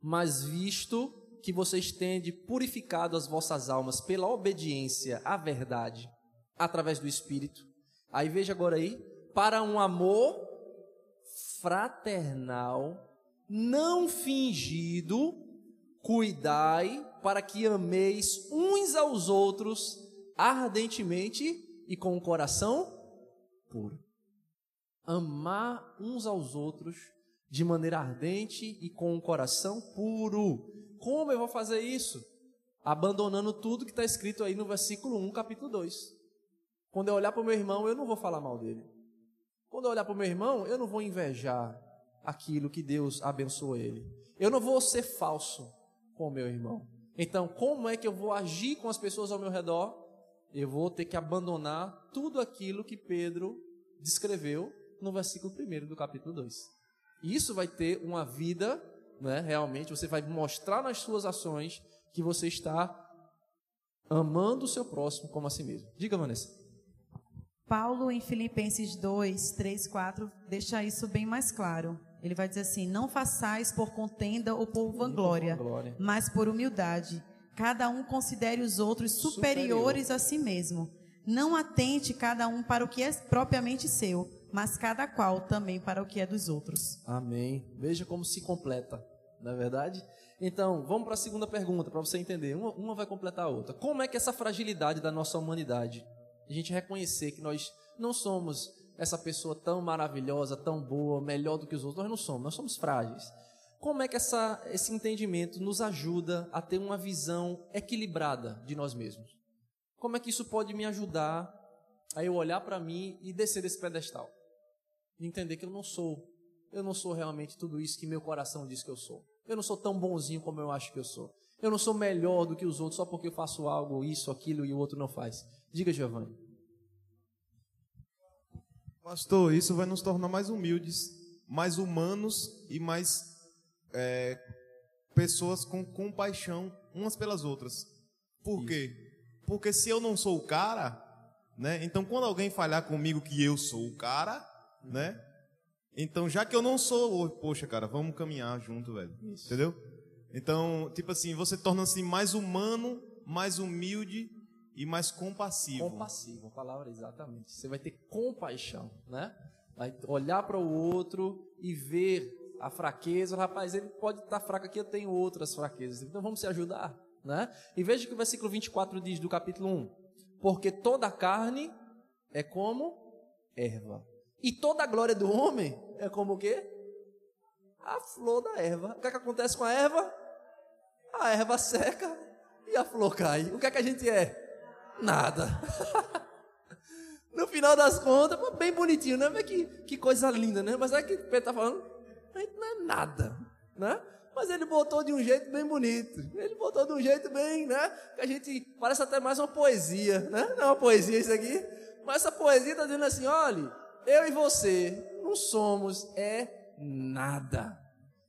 Speaker 2: Mas visto que vocês têm purificado as vossas almas pela obediência à verdade, através do Espírito. Aí veja agora aí, para um amor fraternal, não fingido, cuidai para que ameis uns aos outros ardentemente e com o coração puro. Amar uns aos outros de maneira ardente e com o coração puro. Como eu vou fazer isso? Abandonando tudo que está escrito aí no versículo 1, capítulo 2. Quando eu olhar para o meu irmão, eu não vou falar mal dele. Quando eu olhar para o meu irmão, eu não vou invejar aquilo que Deus abençoou ele. Eu não vou ser falso com o meu irmão. Então, como é que eu vou agir com as pessoas ao meu redor? eu vou ter que abandonar tudo aquilo que Pedro descreveu no versículo 1 do capítulo 2. Isso vai ter uma vida, né, realmente, você vai mostrar nas suas ações que você está amando o seu próximo como a si mesmo. Diga, Vanessa.
Speaker 6: Paulo, em Filipenses 2, 3, 4, deixa isso bem mais claro. Ele vai dizer assim: Não façais por contenda ou por vanglória, mas por humildade Cada um considere os outros superiores Superior. a si mesmo. Não atente cada um para o que é propriamente seu, mas cada qual também para o que é dos outros.
Speaker 2: Amém. Veja como se completa, não é verdade? Então, vamos para a segunda pergunta, para você entender. Uma, uma vai completar a outra. Como é que essa fragilidade da nossa humanidade, a gente reconhecer que nós não somos essa pessoa tão maravilhosa, tão boa, melhor do que os outros, nós não somos, nós somos frágeis. Como é que essa, esse entendimento nos ajuda a ter uma visão equilibrada de nós mesmos? Como é que isso pode me ajudar a eu olhar para mim e descer desse pedestal? E entender que eu não sou, eu não sou realmente tudo isso que meu coração diz que eu sou. Eu não sou tão bonzinho como eu acho que eu sou. Eu não sou melhor do que os outros só porque eu faço algo, isso, aquilo e o outro não faz. Diga, Giovanni.
Speaker 1: Pastor, isso vai nos tornar mais humildes, mais humanos e mais é, pessoas com compaixão umas pelas outras. Por isso. quê? Porque se eu não sou o cara, né? Então quando alguém falhar comigo que eu sou o cara, né? Então já que eu não sou, poxa, cara, vamos caminhar junto, velho. Isso. Entendeu? Então, tipo assim, você torna-se mais humano, mais humilde e mais compassivo.
Speaker 2: Compassivo, a palavra exatamente. Você vai ter compaixão, né? Vai olhar para o outro e ver a fraqueza. Rapaz, ele pode estar fraco aqui, eu tenho outras fraquezas. Então vamos se ajudar, né? E veja que o versículo 24 diz do capítulo 1: Porque toda carne é como erva. E toda a glória do homem é como o quê? A flor da erva. O que, é que acontece com a erva? A erva seca e a flor cai. O que é que a gente é? Nada. no final das contas, bem bonitinho, né? Mas que, que coisa linda, né? Mas é que o Pedro está falando, a gente não é nada, né? Mas ele botou de um jeito bem bonito. Ele botou de um jeito bem, né? Que a gente parece até mais uma poesia, né? Não é uma poesia isso aqui. Mas essa poesia está dizendo assim: olha, eu e você não somos é nada.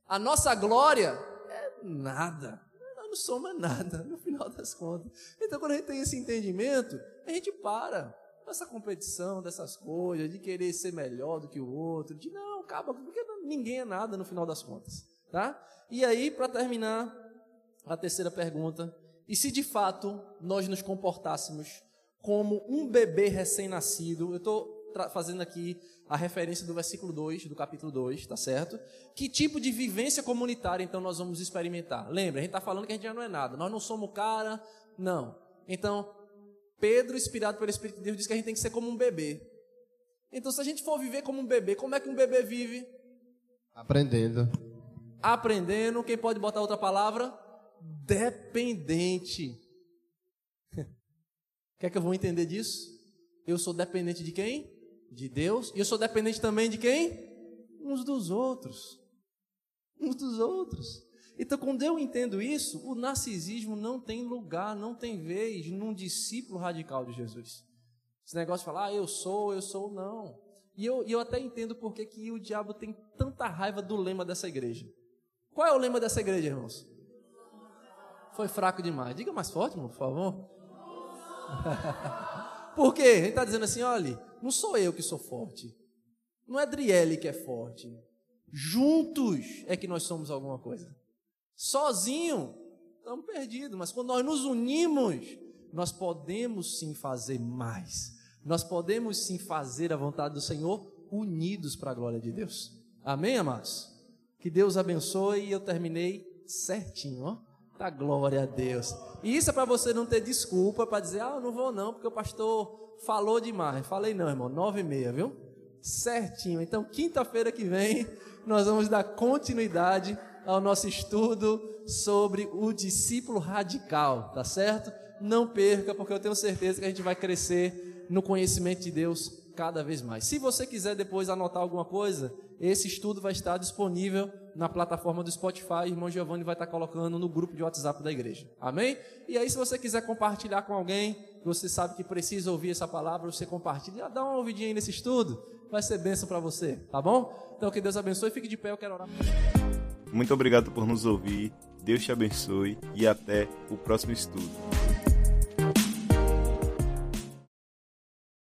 Speaker 2: A nossa glória é nada não soma nada, no final das contas. Então, quando a gente tem esse entendimento, a gente para essa competição dessas coisas, de querer ser melhor do que o outro, de não, acaba, porque ninguém é nada no final das contas, tá? E aí, para terminar, a terceira pergunta, e se de fato nós nos comportássemos como um bebê recém-nascido, eu estou fazendo aqui a referência do versículo 2, do capítulo 2, tá certo? Que tipo de vivência comunitária então nós vamos experimentar? Lembra, a gente está falando que a gente já não é nada, nós não somos cara, não. Então, Pedro, inspirado pelo Espírito de Deus, diz que a gente tem que ser como um bebê. Então, se a gente for viver como um bebê, como é que um bebê vive?
Speaker 3: Aprendendo.
Speaker 2: Aprendendo, quem pode botar outra palavra? Dependente. Quer que eu vou entender disso? Eu sou dependente de quem? De Deus, e eu sou dependente também de quem? Uns dos outros. Uns dos outros. Então, quando eu entendo isso, o narcisismo não tem lugar, não tem vez num discípulo radical de Jesus. Esse negócio de falar, ah, eu sou, eu sou, não. E eu, eu até entendo porque que o diabo tem tanta raiva do lema dessa igreja. Qual é o lema dessa igreja, irmãos? Foi fraco demais. Diga mais forte, por favor. por quê? Ele está dizendo assim, olha, não sou eu que sou forte. Não é Adriele que é forte. Juntos é que nós somos alguma coisa. Sozinho, estamos perdidos. Mas quando nós nos unimos, nós podemos sim fazer mais. Nós podemos sim fazer a vontade do Senhor unidos para a glória de Deus. Amém, amados? Que Deus abençoe e eu terminei certinho, ó. Da glória a Deus. E isso é para você não ter desculpa para dizer, ah, eu não vou não, porque o pastor falou demais. Falei não, irmão, nove e meia, viu? Certinho. Então, quinta-feira que vem, nós vamos dar continuidade ao nosso estudo sobre o discípulo radical, tá certo? Não perca, porque eu tenho certeza que a gente vai crescer no conhecimento de Deus cada vez mais. Se você quiser depois anotar alguma coisa, esse estudo vai estar disponível na plataforma do Spotify. O irmão Giovanni vai estar colocando no grupo de WhatsApp da igreja. Amém? E aí, se você quiser compartilhar com alguém, você sabe que precisa ouvir essa palavra, você compartilha, dá uma ouvidinha aí nesse estudo, vai ser bênção para você, tá bom? Então que Deus abençoe, fique de pé, eu quero orar.
Speaker 1: Muito obrigado por nos ouvir, Deus te abençoe e até o próximo estudo.